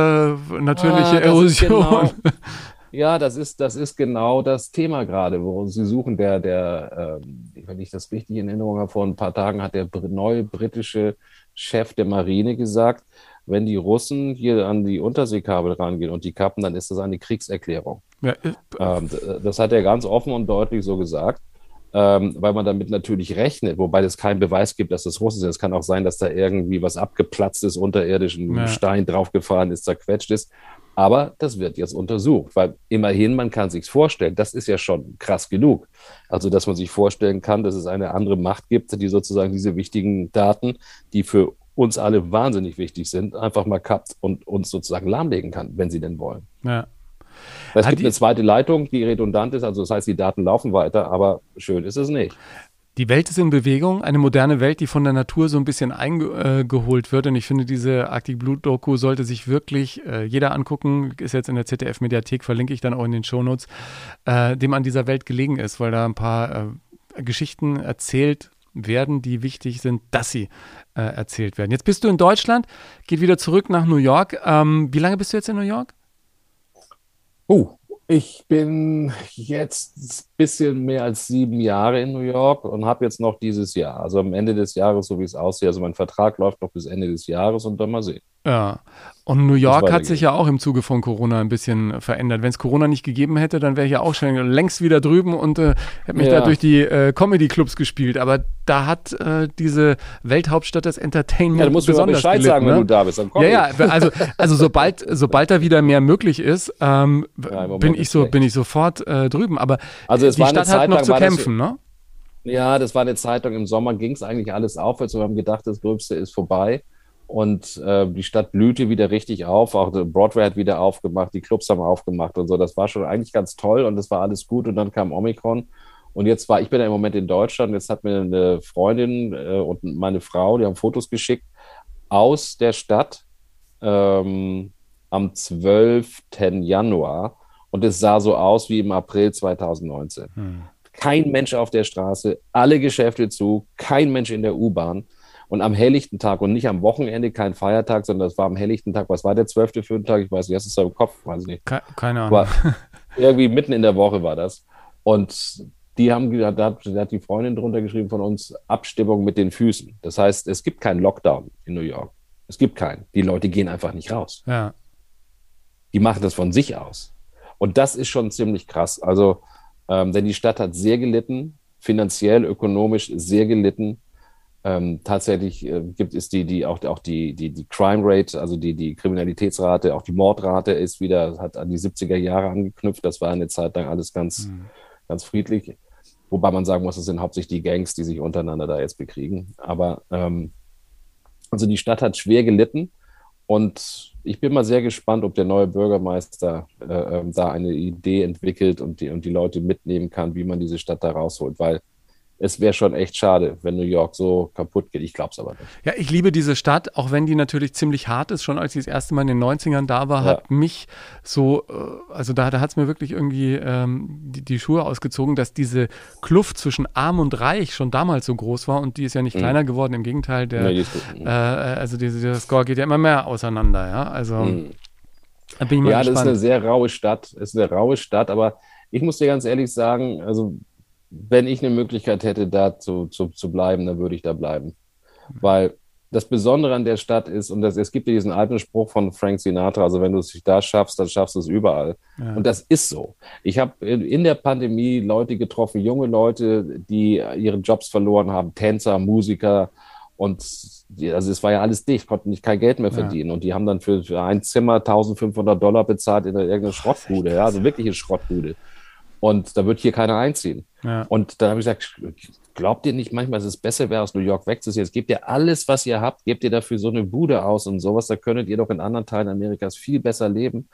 natürliche
Ah,
Erosion?
genau- Ja, das ist, das ist genau das Thema gerade, wo sie suchen. Der, der, ähm, wenn ich das richtig in Erinnerung habe, vor ein paar Tagen hat der neue britische Chef der Marine gesagt, wenn die Russen hier an die Unterseekabel rangehen und die kappen, dann ist das eine Kriegserklärung.
Ja, äh,
Ähm, das hat er ganz offen und deutlich so gesagt, ähm, weil man damit natürlich rechnet, wobei es keinen Beweis gibt, dass das Russen sind. Es kann auch sein, dass da irgendwie was abgeplatzt ist, unterirdisch ein
Ja.
Stein draufgefahren ist, zerquetscht ist. Aber das wird jetzt untersucht, weil immerhin, man kann sich's vorstellen, das ist ja schon krass genug. Also, dass man sich vorstellen kann, dass es eine andere Macht gibt, die sozusagen diese wichtigen Daten, die für uns alle wahnsinnig wichtig sind, einfach mal kappt und uns sozusagen lahmlegen kann, wenn sie denn wollen.
ja.
Es
Hat
gibt eine zweite Leitung, die redundant ist, also das heißt, die Daten laufen weiter, aber schön ist es nicht.
Die Welt ist in Bewegung, eine moderne Welt, die von der Natur so ein bisschen eingeholt wird. Und ich finde, diese Arctic Blue Doku sollte sich wirklich äh, jeder angucken. Ist jetzt in der ZDF-Mediathek, verlinke ich dann auch in den Shownotes, äh, dem an dieser Welt gelegen ist, weil da ein paar äh, Geschichten erzählt werden, die wichtig sind, dass sie äh, erzählt werden. Jetzt bist du in Deutschland, geht wieder zurück nach New York. Ähm, wie lange bist du jetzt in New York?
Oh, ich bin jetzt bisschen mehr als sieben Jahre in New York und habe jetzt noch dieses Jahr, also am Ende des Jahres, so wie es aussieht, also mein Vertrag läuft noch bis Ende des Jahres und dann mal sehen.
Ja. Und New York hat sich ja auch im Zuge von Corona ein bisschen verändert. Wenn es Corona nicht gegeben hätte, dann wäre ich ja auch schon längst wieder drüben und äh, hätte mich
Ja.
da durch die äh, Comedy-Clubs gespielt. Aber da hat äh, diese Welthauptstadt des Entertainment
Ja, du musst mir Bescheid
gelitten,
sagen, wenn
ne?
du da bist. Dann komm
Ja, ja, also, also sobald, sobald da wieder mehr möglich ist, ähm,
Ja,
bin, ich so, bin ich sofort äh, drüben. Aber
Also es
die
war eine
Stadt hat
Zeit
noch
lang
zu
war das-
kämpfen, ne?
Ja, das war eine Zeit lang im Sommer, ging es eigentlich alles aufwärts. Wir haben gedacht, das Gröbste ist vorbei. Und äh, die Stadt blühte wieder richtig auf. Auch Broadway hat wieder aufgemacht, die Clubs haben aufgemacht und so. Das war schon eigentlich ganz toll und das war alles gut. Und dann kam Omikron. Und jetzt war, ich bin ja im Moment in Deutschland. Jetzt hat mir eine Freundin äh, und meine Frau, die haben Fotos geschickt aus der Stadt ähm, am 12. Januar. Und es sah so aus wie im April 2019 kein Mensch auf der Straße, alle Geschäfte zu, kein Mensch in der U-Bahn. Und am helllichten Tag und nicht am Wochenende, kein Feiertag, sondern das war am helllichten Tag. Was war der zwölfte, fünfte Tag? Ich weiß nicht, hast du es da im Kopf? Weiß ich nicht.
Ke keine Ahnung.
Aber irgendwie mitten in der Woche war das. Und die haben, da hat, da hat die Freundin drunter geschrieben von uns, Abstimmung mit den Füßen. Das heißt, es gibt keinen Lockdown in New York. Es gibt keinen. Die Leute gehen einfach nicht raus
Ja.
die machen das von sich aus. Und das ist schon ziemlich krass. Also, ähm, denn die Stadt hat sehr gelitten, finanziell, ökonomisch sehr gelitten. Ähm, tatsächlich äh, gibt es die, die auch, auch die, die, die Crime Rate, also die, die Kriminalitätsrate, auch die Mordrate ist wieder, hat an die 70er Jahre angeknüpft. Das war eine Zeit lang alles ganz, ganz friedlich. Wobei man sagen muss, es sind hauptsächlich die Gangs, die sich untereinander da jetzt bekriegen. Aber ähm, also die Stadt hat schwer gelitten. Und ich bin mal sehr gespannt, ob der neue Bürgermeister äh, ähm, da eine Idee entwickelt und die, und die Leute mitnehmen kann, wie man diese Stadt da rausholt. Weil es wäre schon echt schade, wenn New York so kaputt geht. Ich glaube es aber nicht.
Ja, ich liebe diese Stadt, auch wenn die natürlich ziemlich hart ist. Schon als ich das erste Mal in den 90ern da war,
Ja.
hat mich so, äh, also da, da hat es mir wirklich irgendwie ähm, die, die Schuhe ausgezogen, dass diese Kluft zwischen Arm und Reich schon damals so groß war und die ist ja nicht kleiner geworden. Im Gegenteil, der,
Mhm. Die ist gut.
äh, also diese, der Score geht ja immer mehr auseinander. Ja, also
Mhm.
da bin ich mal
Ja, das ist eine
gespannt.
sehr raue Stadt. Es ist eine raue Stadt, aber ich muss dir ganz ehrlich sagen, also wenn ich eine Möglichkeit hätte, da zu, zu, zu bleiben, dann würde ich da bleiben. Weil das Besondere an der Stadt ist, und das, es gibt ja diesen alten Spruch von Frank Sinatra, also wenn du es da schaffst, dann schaffst du es überall. Ja. Und das ist so. Ich habe in, der Pandemie Leute getroffen, junge Leute, die ihre Jobs verloren haben, Tänzer, Musiker. Und also es war ja alles dicht, konnten nicht kein Geld mehr verdienen. Ja. Und die haben dann für, für ein Zimmer 1500 Dollar bezahlt in irgendeiner Schrottbude, ja, also wirkliche Schrottbude. Und da wird hier keiner einziehen. Ja. Und da habe ich gesagt, glaubt ihr nicht manchmal, dass es besser wäre, aus New York wegzuziehen? Jetzt gebt ihr alles, was ihr habt, gebt ihr dafür so eine Bude aus und sowas, da könntet ihr doch in anderen Teilen Amerikas viel besser leben.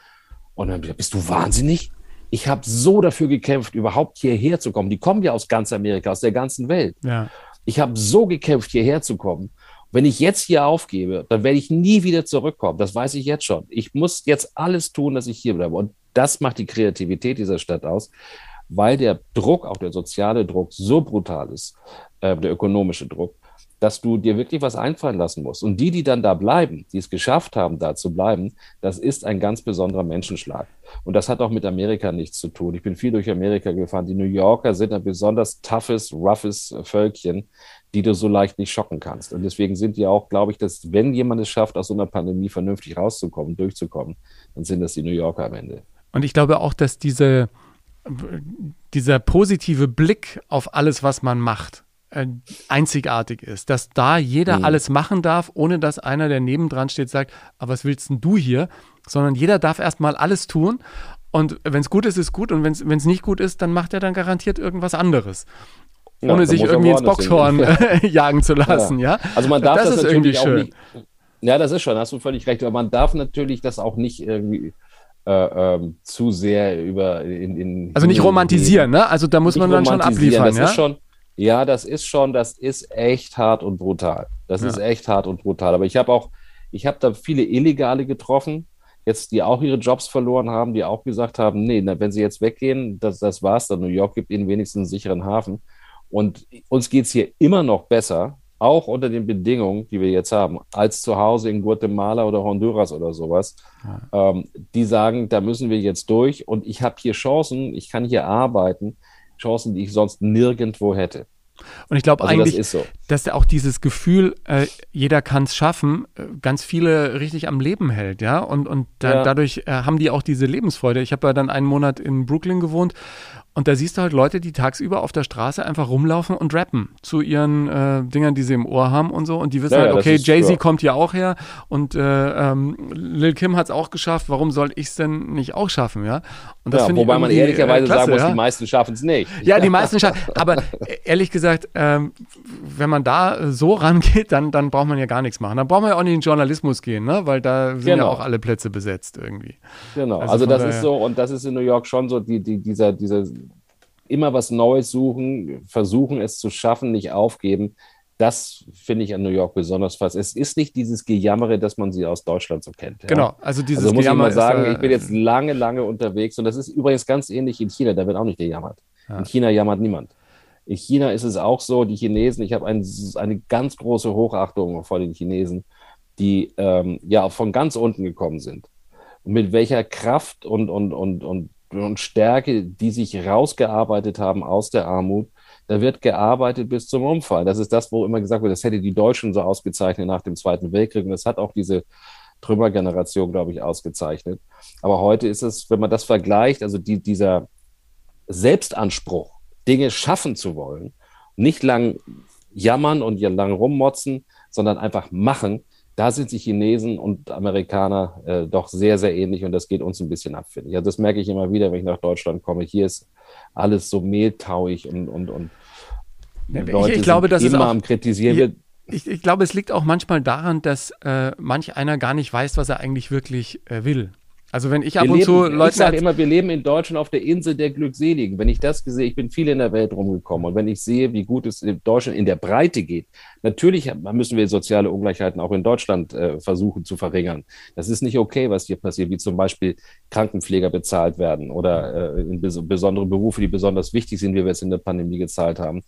Und dann habe ich gesagt, bist du wahnsinnig? Ich habe so dafür gekämpft, überhaupt hierher zu kommen. Die kommen ja aus ganz Amerika, aus der ganzen Welt. Ja. Ich habe so gekämpft, hierher zu kommen. Wenn ich jetzt hier aufgebe, dann werde ich nie wieder zurückkommen. Das weiß ich jetzt schon. Ich muss jetzt alles tun, dass ich hier bleibe. Und das macht die Kreativität dieser Stadt aus weil der Druck, auch der soziale Druck, so brutal ist, äh, der ökonomische Druck, dass du dir wirklich was einfallen lassen musst. Und die, die dann da bleiben, die es geschafft haben, da zu bleiben, das ist ein ganz besonderer Menschenschlag. Und das hat auch mit Amerika nichts zu tun. Ich bin viel durch Amerika gefahren. Die New Yorker sind ein besonders toughes, roughes Völkchen, die du so leicht nicht schocken kannst. Und deswegen sind die auch, glaube ich, dass wenn jemand es schafft, aus so einer Pandemie vernünftig rauszukommen, durchzukommen, dann sind das die New Yorker am Ende.
Und ich glaube auch, dass diese, dieser positive Blick auf alles, was man macht, äh, einzigartig ist. Dass da jeder mhm. alles machen darf, ohne dass einer, der nebendran steht, sagt, aber was willst denn du hier? Sondern jeder darf erstmal alles tun. Und wenn es gut ist, ist gut. Und wenn es nicht gut ist, dann macht er dann garantiert irgendwas anderes. Ja, ohne sich irgendwie ins Boxhorn jagen zu lassen, ja.
ja? Also man darf das, das natürlich auch nicht. Ja, das ist schon, hast du völlig recht. Aber man darf natürlich das auch nicht irgendwie äh, ähm, zu sehr über in, in
Also nicht romantisieren, ne? Also da muss man dann schon abliefern,
das
ja?
Ist schon, ja, das ist schon, das ist echt hart und brutal. Das ja. ist echt hart und brutal. Aber ich habe auch, ich habe da viele Illegale getroffen, jetzt, die auch ihre Jobs verloren haben, die auch gesagt haben, nee, wenn sie jetzt weggehen, das, das war's dann. New York gibt ihnen wenigstens einen sicheren Hafen. Und uns geht's hier immer noch besser, auch unter den Bedingungen, die wir jetzt haben, als zu Hause in Guatemala oder Honduras oder sowas, ja. ähm, die sagen, da müssen wir jetzt durch und ich habe hier Chancen, ich kann hier arbeiten, Chancen, die ich sonst nirgendwo hätte.
Und ich glaube also eigentlich, das so. dass auch dieses Gefühl, äh, jeder kann es schaffen, äh, ganz viele richtig am Leben hält, ja. Und, und da, ja. dadurch äh, haben die auch diese Lebensfreude. Ich habe ja dann einen Monat in Brooklyn gewohnt und da siehst du halt Leute, die tagsüber auf der Straße einfach rumlaufen und rappen zu ihren äh, Dingern, die sie im Ohr haben und so. Und die wissen ja, halt, okay, Jay-Z ja. kommt hier auch her und äh, ähm, Lil Kim hat es auch geschafft. Warum soll ich es denn nicht auch schaffen, ja? Und
das ja, wobei man ehrlicherweise äh, klasse, sagen muss, die meisten schaffen es nicht.
Ja, die meisten schaffen Aber äh, ehrlich gesagt, ähm, wenn man da so rangeht, dann, dann braucht man ja gar nichts machen. Dann braucht man ja auch nicht in den Journalismus gehen, ne? Weil da sind genau. ja auch alle Plätze besetzt irgendwie.
Genau, also, also das ist so, und das ist in New York schon so, die, die, dieser, dieser immer was Neues suchen, versuchen es zu schaffen, nicht aufgeben. Das finde ich an New York besonders fast. Es ist nicht dieses Gejammere, das man sie aus Deutschland so kennt. Ja?
Genau, also dieses
also muss Gejammer ich mal sagen, ist, äh, ich bin jetzt lange, lange unterwegs und das ist übrigens ganz ähnlich in China, da wird auch nicht gejammert. Ja. In China jammert niemand. In China ist es auch so, die Chinesen, ich habe ein, eine ganz große Hochachtung vor den Chinesen, die ähm, ja von ganz unten gekommen sind. Und mit welcher Kraft und, und, und, und und Stärke, die sich rausgearbeitet haben aus der Armut. Da wird gearbeitet bis zum Umfall. Das ist das, wo immer gesagt wird, das hätte die Deutschen so ausgezeichnet nach dem Zweiten Weltkrieg. Und das hat auch diese Trümmergeneration, glaube ich, ausgezeichnet. Aber heute ist es, wenn man das vergleicht, also die, dieser Selbstanspruch, Dinge schaffen zu wollen, nicht lang jammern und lang rummotzen, sondern einfach machen, da sind die Chinesen und Amerikaner äh, doch sehr, sehr ähnlich und das geht uns ein bisschen ab, finde ich. Also das merke ich immer wieder, wenn ich nach Deutschland komme. Hier ist alles so mehltauig und, und, und
ja, Leute ich, ich glaube,
das
immer
ist auch, am Kritisieren.
Ich, ich, glaube, es liegt auch manchmal daran, dass äh, manch einer gar nicht weiß, was er eigentlich wirklich äh, will. Also wenn ich ab wir und
leben,
zu Leute.
Ich sage immer, wir leben in Deutschland auf der Insel der Glückseligen. Wenn ich das sehe, ich bin viel in der Welt rumgekommen und wenn ich sehe, wie gut es in Deutschland in der Breite geht, natürlich müssen wir soziale Ungleichheiten auch in Deutschland äh, versuchen zu verringern. Das ist nicht okay, was hier passiert, wie zum Beispiel Krankenpfleger bezahlt werden oder äh, in bes besondere Berufe, die besonders wichtig sind, wie wir es in der Pandemie gezahlt haben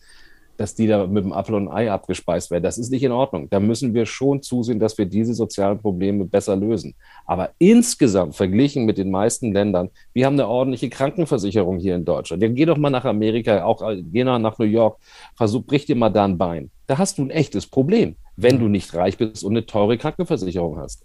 dass die da mit dem Apfel und Ei abgespeist werden. Das ist nicht in Ordnung. Da müssen wir schon zusehen, dass wir diese sozialen Probleme besser lösen. Aber insgesamt, verglichen mit den meisten Ländern, wir haben eine ordentliche Krankenversicherung hier in Deutschland. Ja, geh doch mal nach Amerika, auch äh, geh nach New York, versuch, brich dir mal da ein Bein. Da hast du ein echtes Problem. wenn du nicht reich bist und eine teure Krankenversicherung hast.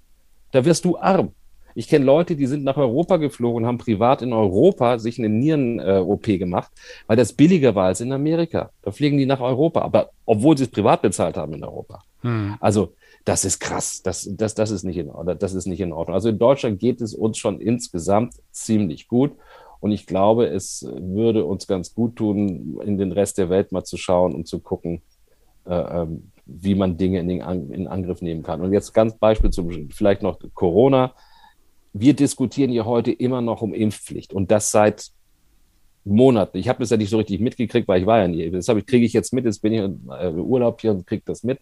Da wirst du arm. Ich kenne Leute, die sind nach Europa geflogen und haben privat in Europa sich eine Nieren-OP äh, gemacht, weil das billiger war als in Amerika. Da fliegen die nach Europa, aber obwohl sie es privat bezahlt haben in Europa. Hm. Also das ist krass. Das, das, das, ist nicht in Ordnung. das ist nicht in Ordnung. Also in Deutschland geht es uns schon insgesamt ziemlich gut. Und ich glaube, es würde uns ganz gut tun, in den Rest der Welt mal zu schauen und zu gucken, äh, ähm, wie man Dinge in, den in Angriff nehmen kann. Und jetzt ganz Beispiel zum vielleicht noch Corona. Wir diskutieren hier heute immer noch um Impfpflicht und das seit Monaten. Ich habe das ja nicht so richtig mitgekriegt, weil ich war ja nie. Deshalb kriege ich jetzt mit, jetzt bin ich im äh, Urlaub hier und kriege das mit.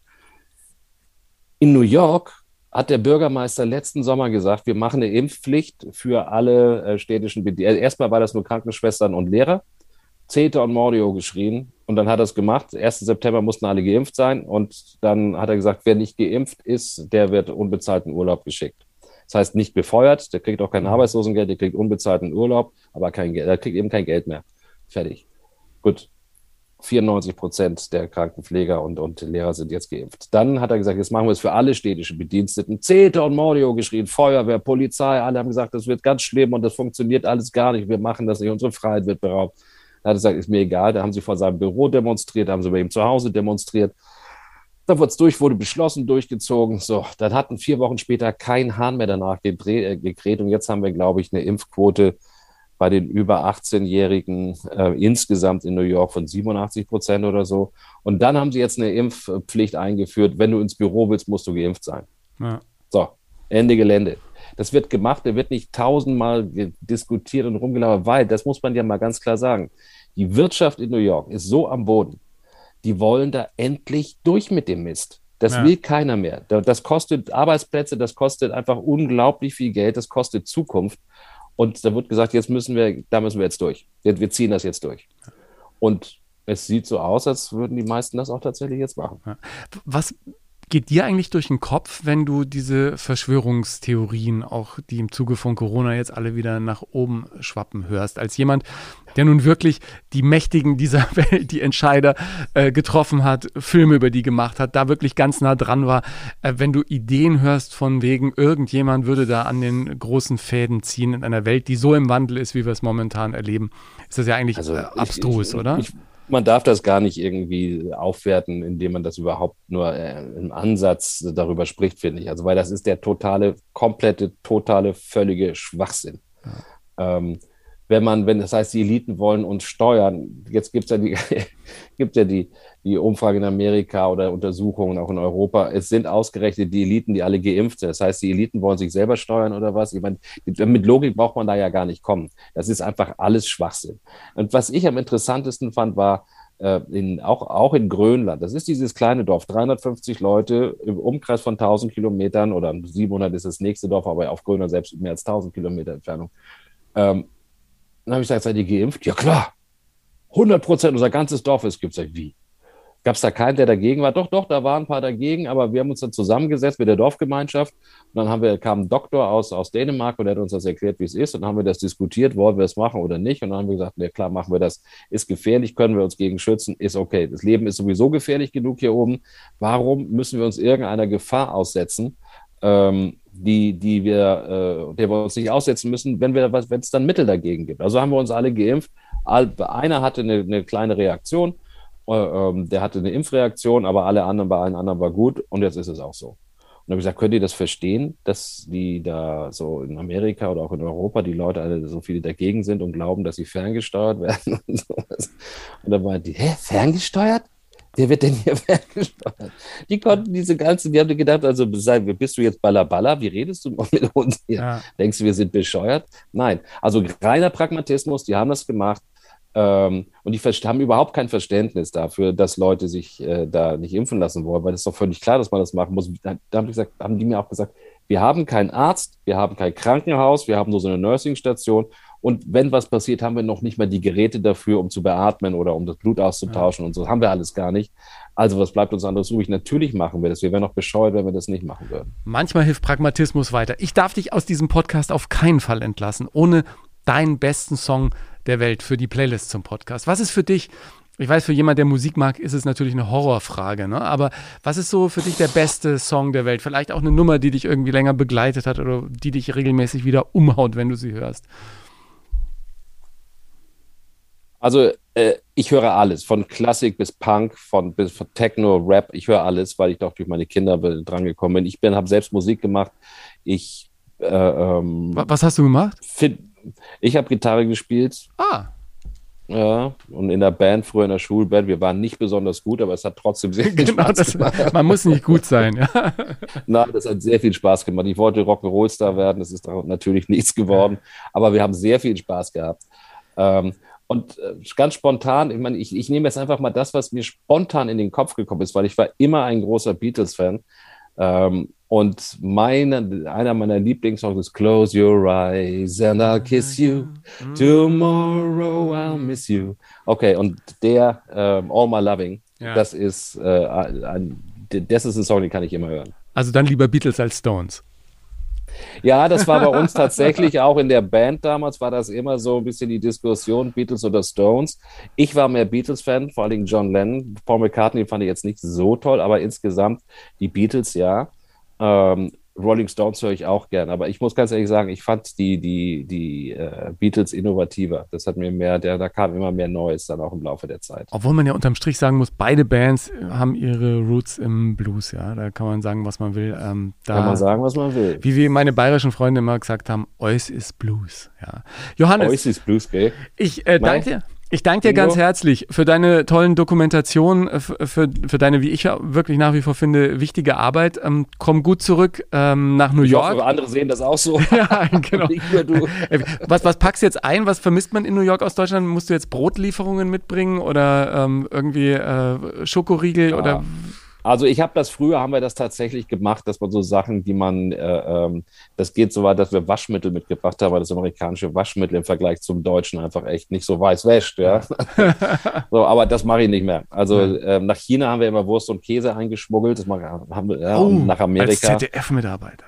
In New York hat der Bürgermeister letzten Sommer gesagt, wir machen eine Impfpflicht für alle äh, städtischen Bediensteten. Also erstmal war das nur Krankenschwestern und Lehrer. Zeta und Mordio geschrien und dann hat er es gemacht. 1. September mussten alle geimpft sein und dann hat er gesagt, wer nicht geimpft ist, der wird unbezahlten Urlaub geschickt. Das heißt nicht befeuert, der kriegt auch kein Arbeitslosengeld, der kriegt unbezahlten Urlaub, aber kein Geld, der kriegt eben kein Geld mehr. Fertig. Gut, 94 Prozent der Krankenpfleger und, und Lehrer sind jetzt geimpft. Dann hat er gesagt, jetzt machen wir es für alle städtischen Bediensteten. Zeta und Mordio geschrien, Feuerwehr, Polizei, alle haben gesagt, das wird ganz schlimm und das funktioniert alles gar nicht. Wir machen das nicht, unsere Freiheit wird beraubt. Da hat er gesagt, ist mir egal. Da haben sie vor seinem Büro demonstriert, da haben sie bei ihm zu Hause demonstriert. Dann wurde es durch, wurde beschlossen, durchgezogen. So, dann hatten vier Wochen später kein Hahn mehr danach äh, gekräht und jetzt haben wir, glaube ich, eine Impfquote bei den über 18-Jährigen äh, insgesamt in New York von 87 Prozent oder so. Und dann haben sie jetzt eine Impfpflicht eingeführt. Wenn du ins Büro willst, musst du geimpft sein. Ja. So, Ende Gelände. Das wird gemacht, da wird nicht tausendmal diskutiert und rumgelaufen, weil, das muss man ja mal ganz klar sagen, die Wirtschaft in New York ist so am Boden. Die wollen da endlich durch mit dem Mist. Das ja. will keiner mehr. Das kostet Arbeitsplätze, das kostet einfach unglaublich viel Geld, das kostet Zukunft. Und da wird gesagt, jetzt müssen wir, da müssen wir jetzt durch. Wir, wir ziehen das jetzt durch. Und es sieht so aus, als würden die meisten das auch tatsächlich jetzt machen.
Was geht dir eigentlich durch den Kopf, wenn du diese Verschwörungstheorien, auch die im Zuge von Corona jetzt alle wieder nach oben schwappen hörst? Als jemand, der nun wirklich die Mächtigen dieser Welt, die Entscheider äh, getroffen hat, Filme über die gemacht hat, da wirklich ganz nah dran war. Äh, wenn du Ideen hörst von wegen, irgendjemand würde da an den großen Fäden ziehen in einer Welt, die so im Wandel ist, wie wir es momentan erleben, ist das ja eigentlich also, äh, abstrus, ich, ich, oder?
Ich, man darf das gar nicht irgendwie aufwerten, indem man das überhaupt nur äh, im Ansatz darüber spricht, finde ich. Also, weil das ist der totale, komplette, totale, völlige Schwachsinn. Ja. Ähm, wenn man, wenn das heißt, die Eliten wollen uns steuern, jetzt gibt es ja die, gibt ja die, die Umfrage in Amerika oder Untersuchungen auch in Europa, es sind ausgerechnet die Eliten, die alle geimpft sind. Das heißt, die Eliten wollen sich selber steuern oder was? Ich meine, mit Logik braucht man da ja gar nicht kommen. Das ist einfach alles Schwachsinn. Und was ich am interessantesten fand, war, äh, in, auch, auch in Grönland. Das ist dieses kleine Dorf, 350 Leute im Umkreis von 1000 Kilometern oder 700 ist das nächste Dorf, aber auf Grönland selbst mehr als 1000 Kilometer Entfernung. Ähm, dann habe ich gesagt, seid ihr geimpft? Ja klar. 100 Prozent, unser ganzes Dorf ist geimpft. Wie? Gab es da keinen, der dagegen war? Doch, doch, da waren ein paar dagegen, aber wir haben uns dann zusammengesetzt mit der Dorfgemeinschaft. Und dann haben wir, kam ein Doktor aus, aus Dänemark und der hat uns das erklärt, wie es ist. Und dann haben wir das diskutiert, wollen wir es machen oder nicht. Und dann haben wir gesagt, ja klar, machen wir das. Ist gefährlich, können wir uns gegen schützen, ist okay. Das Leben ist sowieso gefährlich genug hier oben. Warum müssen wir uns irgendeiner Gefahr aussetzen? Ähm, die, die wir, äh, der wir uns nicht aussetzen müssen, wenn es dann Mittel dagegen gibt. Also haben wir uns alle geimpft. Einer hatte eine, eine kleine Reaktion, äh, ähm, der hatte eine Impfreaktion, aber alle anderen, bei allen anderen war gut und jetzt ist es auch so. Und dann habe ich gesagt, könnt ihr das verstehen, dass die da so in Amerika oder auch in Europa die Leute alle so viele dagegen sind und glauben, dass sie ferngesteuert werden und sowas. Und dann war die, hä, ferngesteuert? Wer wird denn hier ferngesteuert? Die konnten diese ganzen, die haben gedacht, also bist du jetzt Ballaballa, wie redest du mit uns hier? Ja. Denkst du, wir sind bescheuert? Nein, also reiner Pragmatismus, die haben das gemacht ähm, und die haben überhaupt kein Verständnis dafür, dass Leute sich äh, da nicht impfen lassen wollen, weil es ist doch völlig klar, dass man das machen muss. Da, da haben, die gesagt, haben die mir auch gesagt, wir haben keinen Arzt, wir haben kein Krankenhaus, wir haben nur so eine Nursing-Station und wenn was passiert, haben wir noch nicht mal die Geräte dafür, um zu beatmen oder um das Blut auszutauschen ja. und so. Haben wir alles gar nicht. Also was bleibt uns anderes übrig? Natürlich machen wir das. Wir wären noch bescheuert, wenn wir das nicht machen würden.
Manchmal hilft Pragmatismus weiter. Ich darf dich aus diesem Podcast auf keinen Fall entlassen, ohne deinen besten Song der Welt für die Playlist zum Podcast. Was ist für dich Ich weiß, für jemand, der Musik mag, ist es natürlich eine Horrorfrage, ne? aber was ist so für dich der beste Song der Welt? Vielleicht auch eine Nummer, die dich irgendwie länger begleitet hat oder die dich regelmäßig wieder umhaut, wenn du sie hörst.
Also äh, ich höre alles, von Klassik bis Punk, von, bis von Techno, Rap. Ich höre alles, weil ich doch durch meine Kinder drangekommen bin. Ich bin, habe selbst Musik gemacht. Ich äh, ähm,
Was hast du gemacht?
Ich habe Gitarre gespielt.
Ah.
Ja, und in der Band, früher in der Schulband, wir waren nicht besonders gut, aber es hat trotzdem sehr viel genau, Spaß
das, gemacht. Man muss nicht gut sein, ja.
Nein, das hat sehr viel Spaß gemacht. Ich wollte Rock'n'Roll-Star werden, das ist natürlich nichts geworden, aber wir haben sehr viel Spaß gehabt. Ähm, und äh, ganz spontan, ich meine, ich, ich nehme jetzt einfach mal das, was mir spontan in den Kopf gekommen ist, weil ich war immer ein großer Beatles-Fan. Ähm, und meine, einer meiner Lieblingssongs ist Close Your Eyes and I'll Kiss You. Tomorrow I'll Miss You. Okay, und der ähm, All My Loving, ja. das ist äh, ein, das ist ein Song, den kann ich immer hören.
Also dann lieber Beatles als Stones.
Ja, das war bei uns tatsächlich auch in der Band damals, war das immer so ein bisschen die Diskussion, Beatles oder Stones. Ich war mehr Beatles-Fan, vor allem John Lennon. Paul McCartney fand ich jetzt nicht so toll, aber insgesamt die Beatles ja. Ähm, Rolling Stones höre ich auch gern, aber ich muss ganz ehrlich sagen, ich fand die, die, die äh, Beatles innovativer. Das hat mir mehr, der, da kam immer mehr Neues dann auch im Laufe der Zeit.
Obwohl man ja unterm Strich sagen muss, beide Bands haben ihre Roots im Blues, ja. Da kann man sagen, was man will. Ähm, da,
kann man sagen, was man will.
Wie wir meine bayerischen Freunde immer gesagt haben, Eus ist Blues, ja. Johannes.
Eus ist Blues, gell?
Ich äh, danke dir. Ich danke dir ganz herzlich für deine tollen Dokumentationen, äh, für, für, für, deine, wie ich wirklich nach wie vor finde, wichtige Arbeit. Ähm, komm gut zurück ähm, nach New ich York. Hoffe,
andere sehen das auch so.
ja, genau. Äh, was, was packst du jetzt ein? Was vermisst man in New York aus Deutschland? Musst du jetzt Brotlieferungen mitbringen oder ähm, irgendwie äh, Schokoriegel ja. oder
also ich habe das früher, haben wir das tatsächlich gemacht, dass man so Sachen, die man, äh, ähm, das geht so weit, dass wir Waschmittel mitgebracht haben, weil das amerikanische Waschmittel im Vergleich zum deutschen einfach echt nicht so weiß wäscht. Ja? so, aber das mache ich nicht mehr. Also ja. äh, nach China haben wir immer Wurst und Käse eingeschmuggelt, das haben wir ja, oh, nach Amerika.
Als ZDF-Mitarbeiter.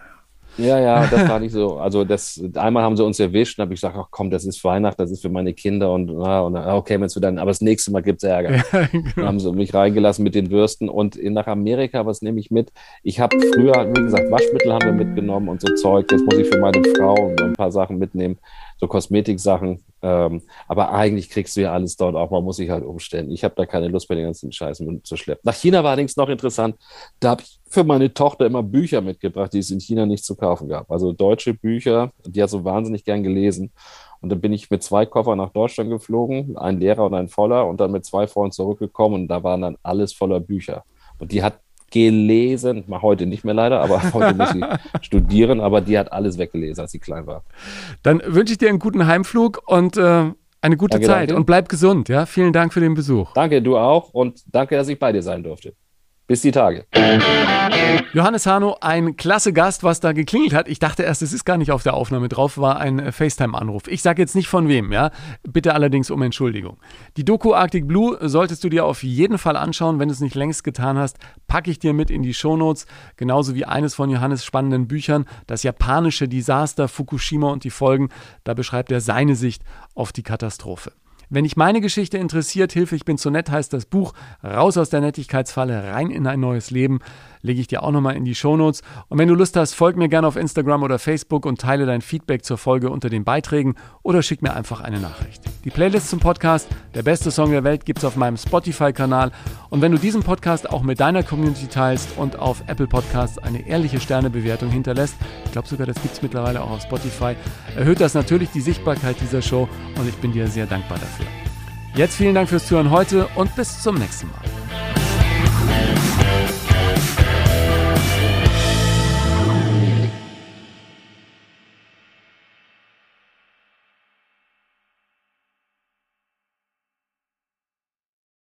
Ja, ja, das war nicht so. Also das einmal haben sie uns erwischt und habe ich gesagt, ach komm, das ist Weihnachten, das ist für meine Kinder und, und okay, wenn es dann, aber das nächste Mal gibt es Ärger. Ja, genau. Dann haben sie mich reingelassen mit den Würsten und nach Amerika, was nehme ich mit? Ich habe früher, wie gesagt, Waschmittel haben wir mitgenommen und so Zeug. Jetzt muss ich für meine Frau ein paar Sachen mitnehmen so Kosmetiksachen. Ähm, aber eigentlich kriegst du ja alles dort auch. Man muss sich halt umstellen. Ich habe da keine Lust bei den ganzen Scheißen zu schleppen. Nach China war allerdings noch interessant. Da habe ich für meine Tochter immer Bücher mitgebracht, die es in China nicht zu kaufen gab. Also deutsche Bücher, die hat so wahnsinnig gern gelesen. Und dann bin ich mit zwei Koffern nach Deutschland geflogen, ein leerer und ein voller, und dann mit zwei Freunden zurückgekommen und da waren dann alles voller Bücher. Und die hat gelesen, mal heute nicht mehr leider, aber heute muss sie studieren, aber die hat alles weggelesen, als sie klein war.
Dann wünsche ich dir einen guten Heimflug und äh, eine gute danke, Zeit danke. und bleib gesund. Ja, vielen Dank für den Besuch.
Danke, du auch und danke, dass ich bei dir sein durfte. Bis die Tage.
Johannes Hano, ein klasse Gast, was da geklingelt hat. Ich dachte erst, es ist gar nicht auf der Aufnahme drauf, war ein äh, FaceTime-Anruf. Ich sage jetzt nicht von wem, ja. Bitte allerdings um Entschuldigung. Die Doku Arctic Blue solltest du dir auf jeden Fall anschauen, wenn du es nicht längst getan hast. Packe ich dir mit in die Shownotes, genauso wie eines von Johannes spannenden Büchern, das japanische Desaster Fukushima und die Folgen. Da beschreibt er seine Sicht auf die Katastrophe. Wenn dich meine Geschichte interessiert, Hilfe, ich bin zu nett heißt das Buch. Raus aus der Nettigkeitsfalle, rein in ein neues Leben lege ich dir auch nochmal in die Shownotes. Und wenn du Lust hast, folg mir gerne auf Instagram oder Facebook und teile dein Feedback zur Folge unter den Beiträgen oder schick mir einfach eine Nachricht. Die Playlist zum Podcast, der beste Song der Welt, gibt es auf meinem Spotify-Kanal. Und wenn du diesen Podcast auch mit deiner Community teilst und auf Apple Podcasts eine ehrliche Sternebewertung hinterlässt, ich glaube sogar, das gibt es mittlerweile auch auf Spotify, erhöht das natürlich die Sichtbarkeit dieser Show und ich bin dir sehr dankbar dafür. Jetzt vielen Dank fürs Zuhören heute und bis zum nächsten Mal.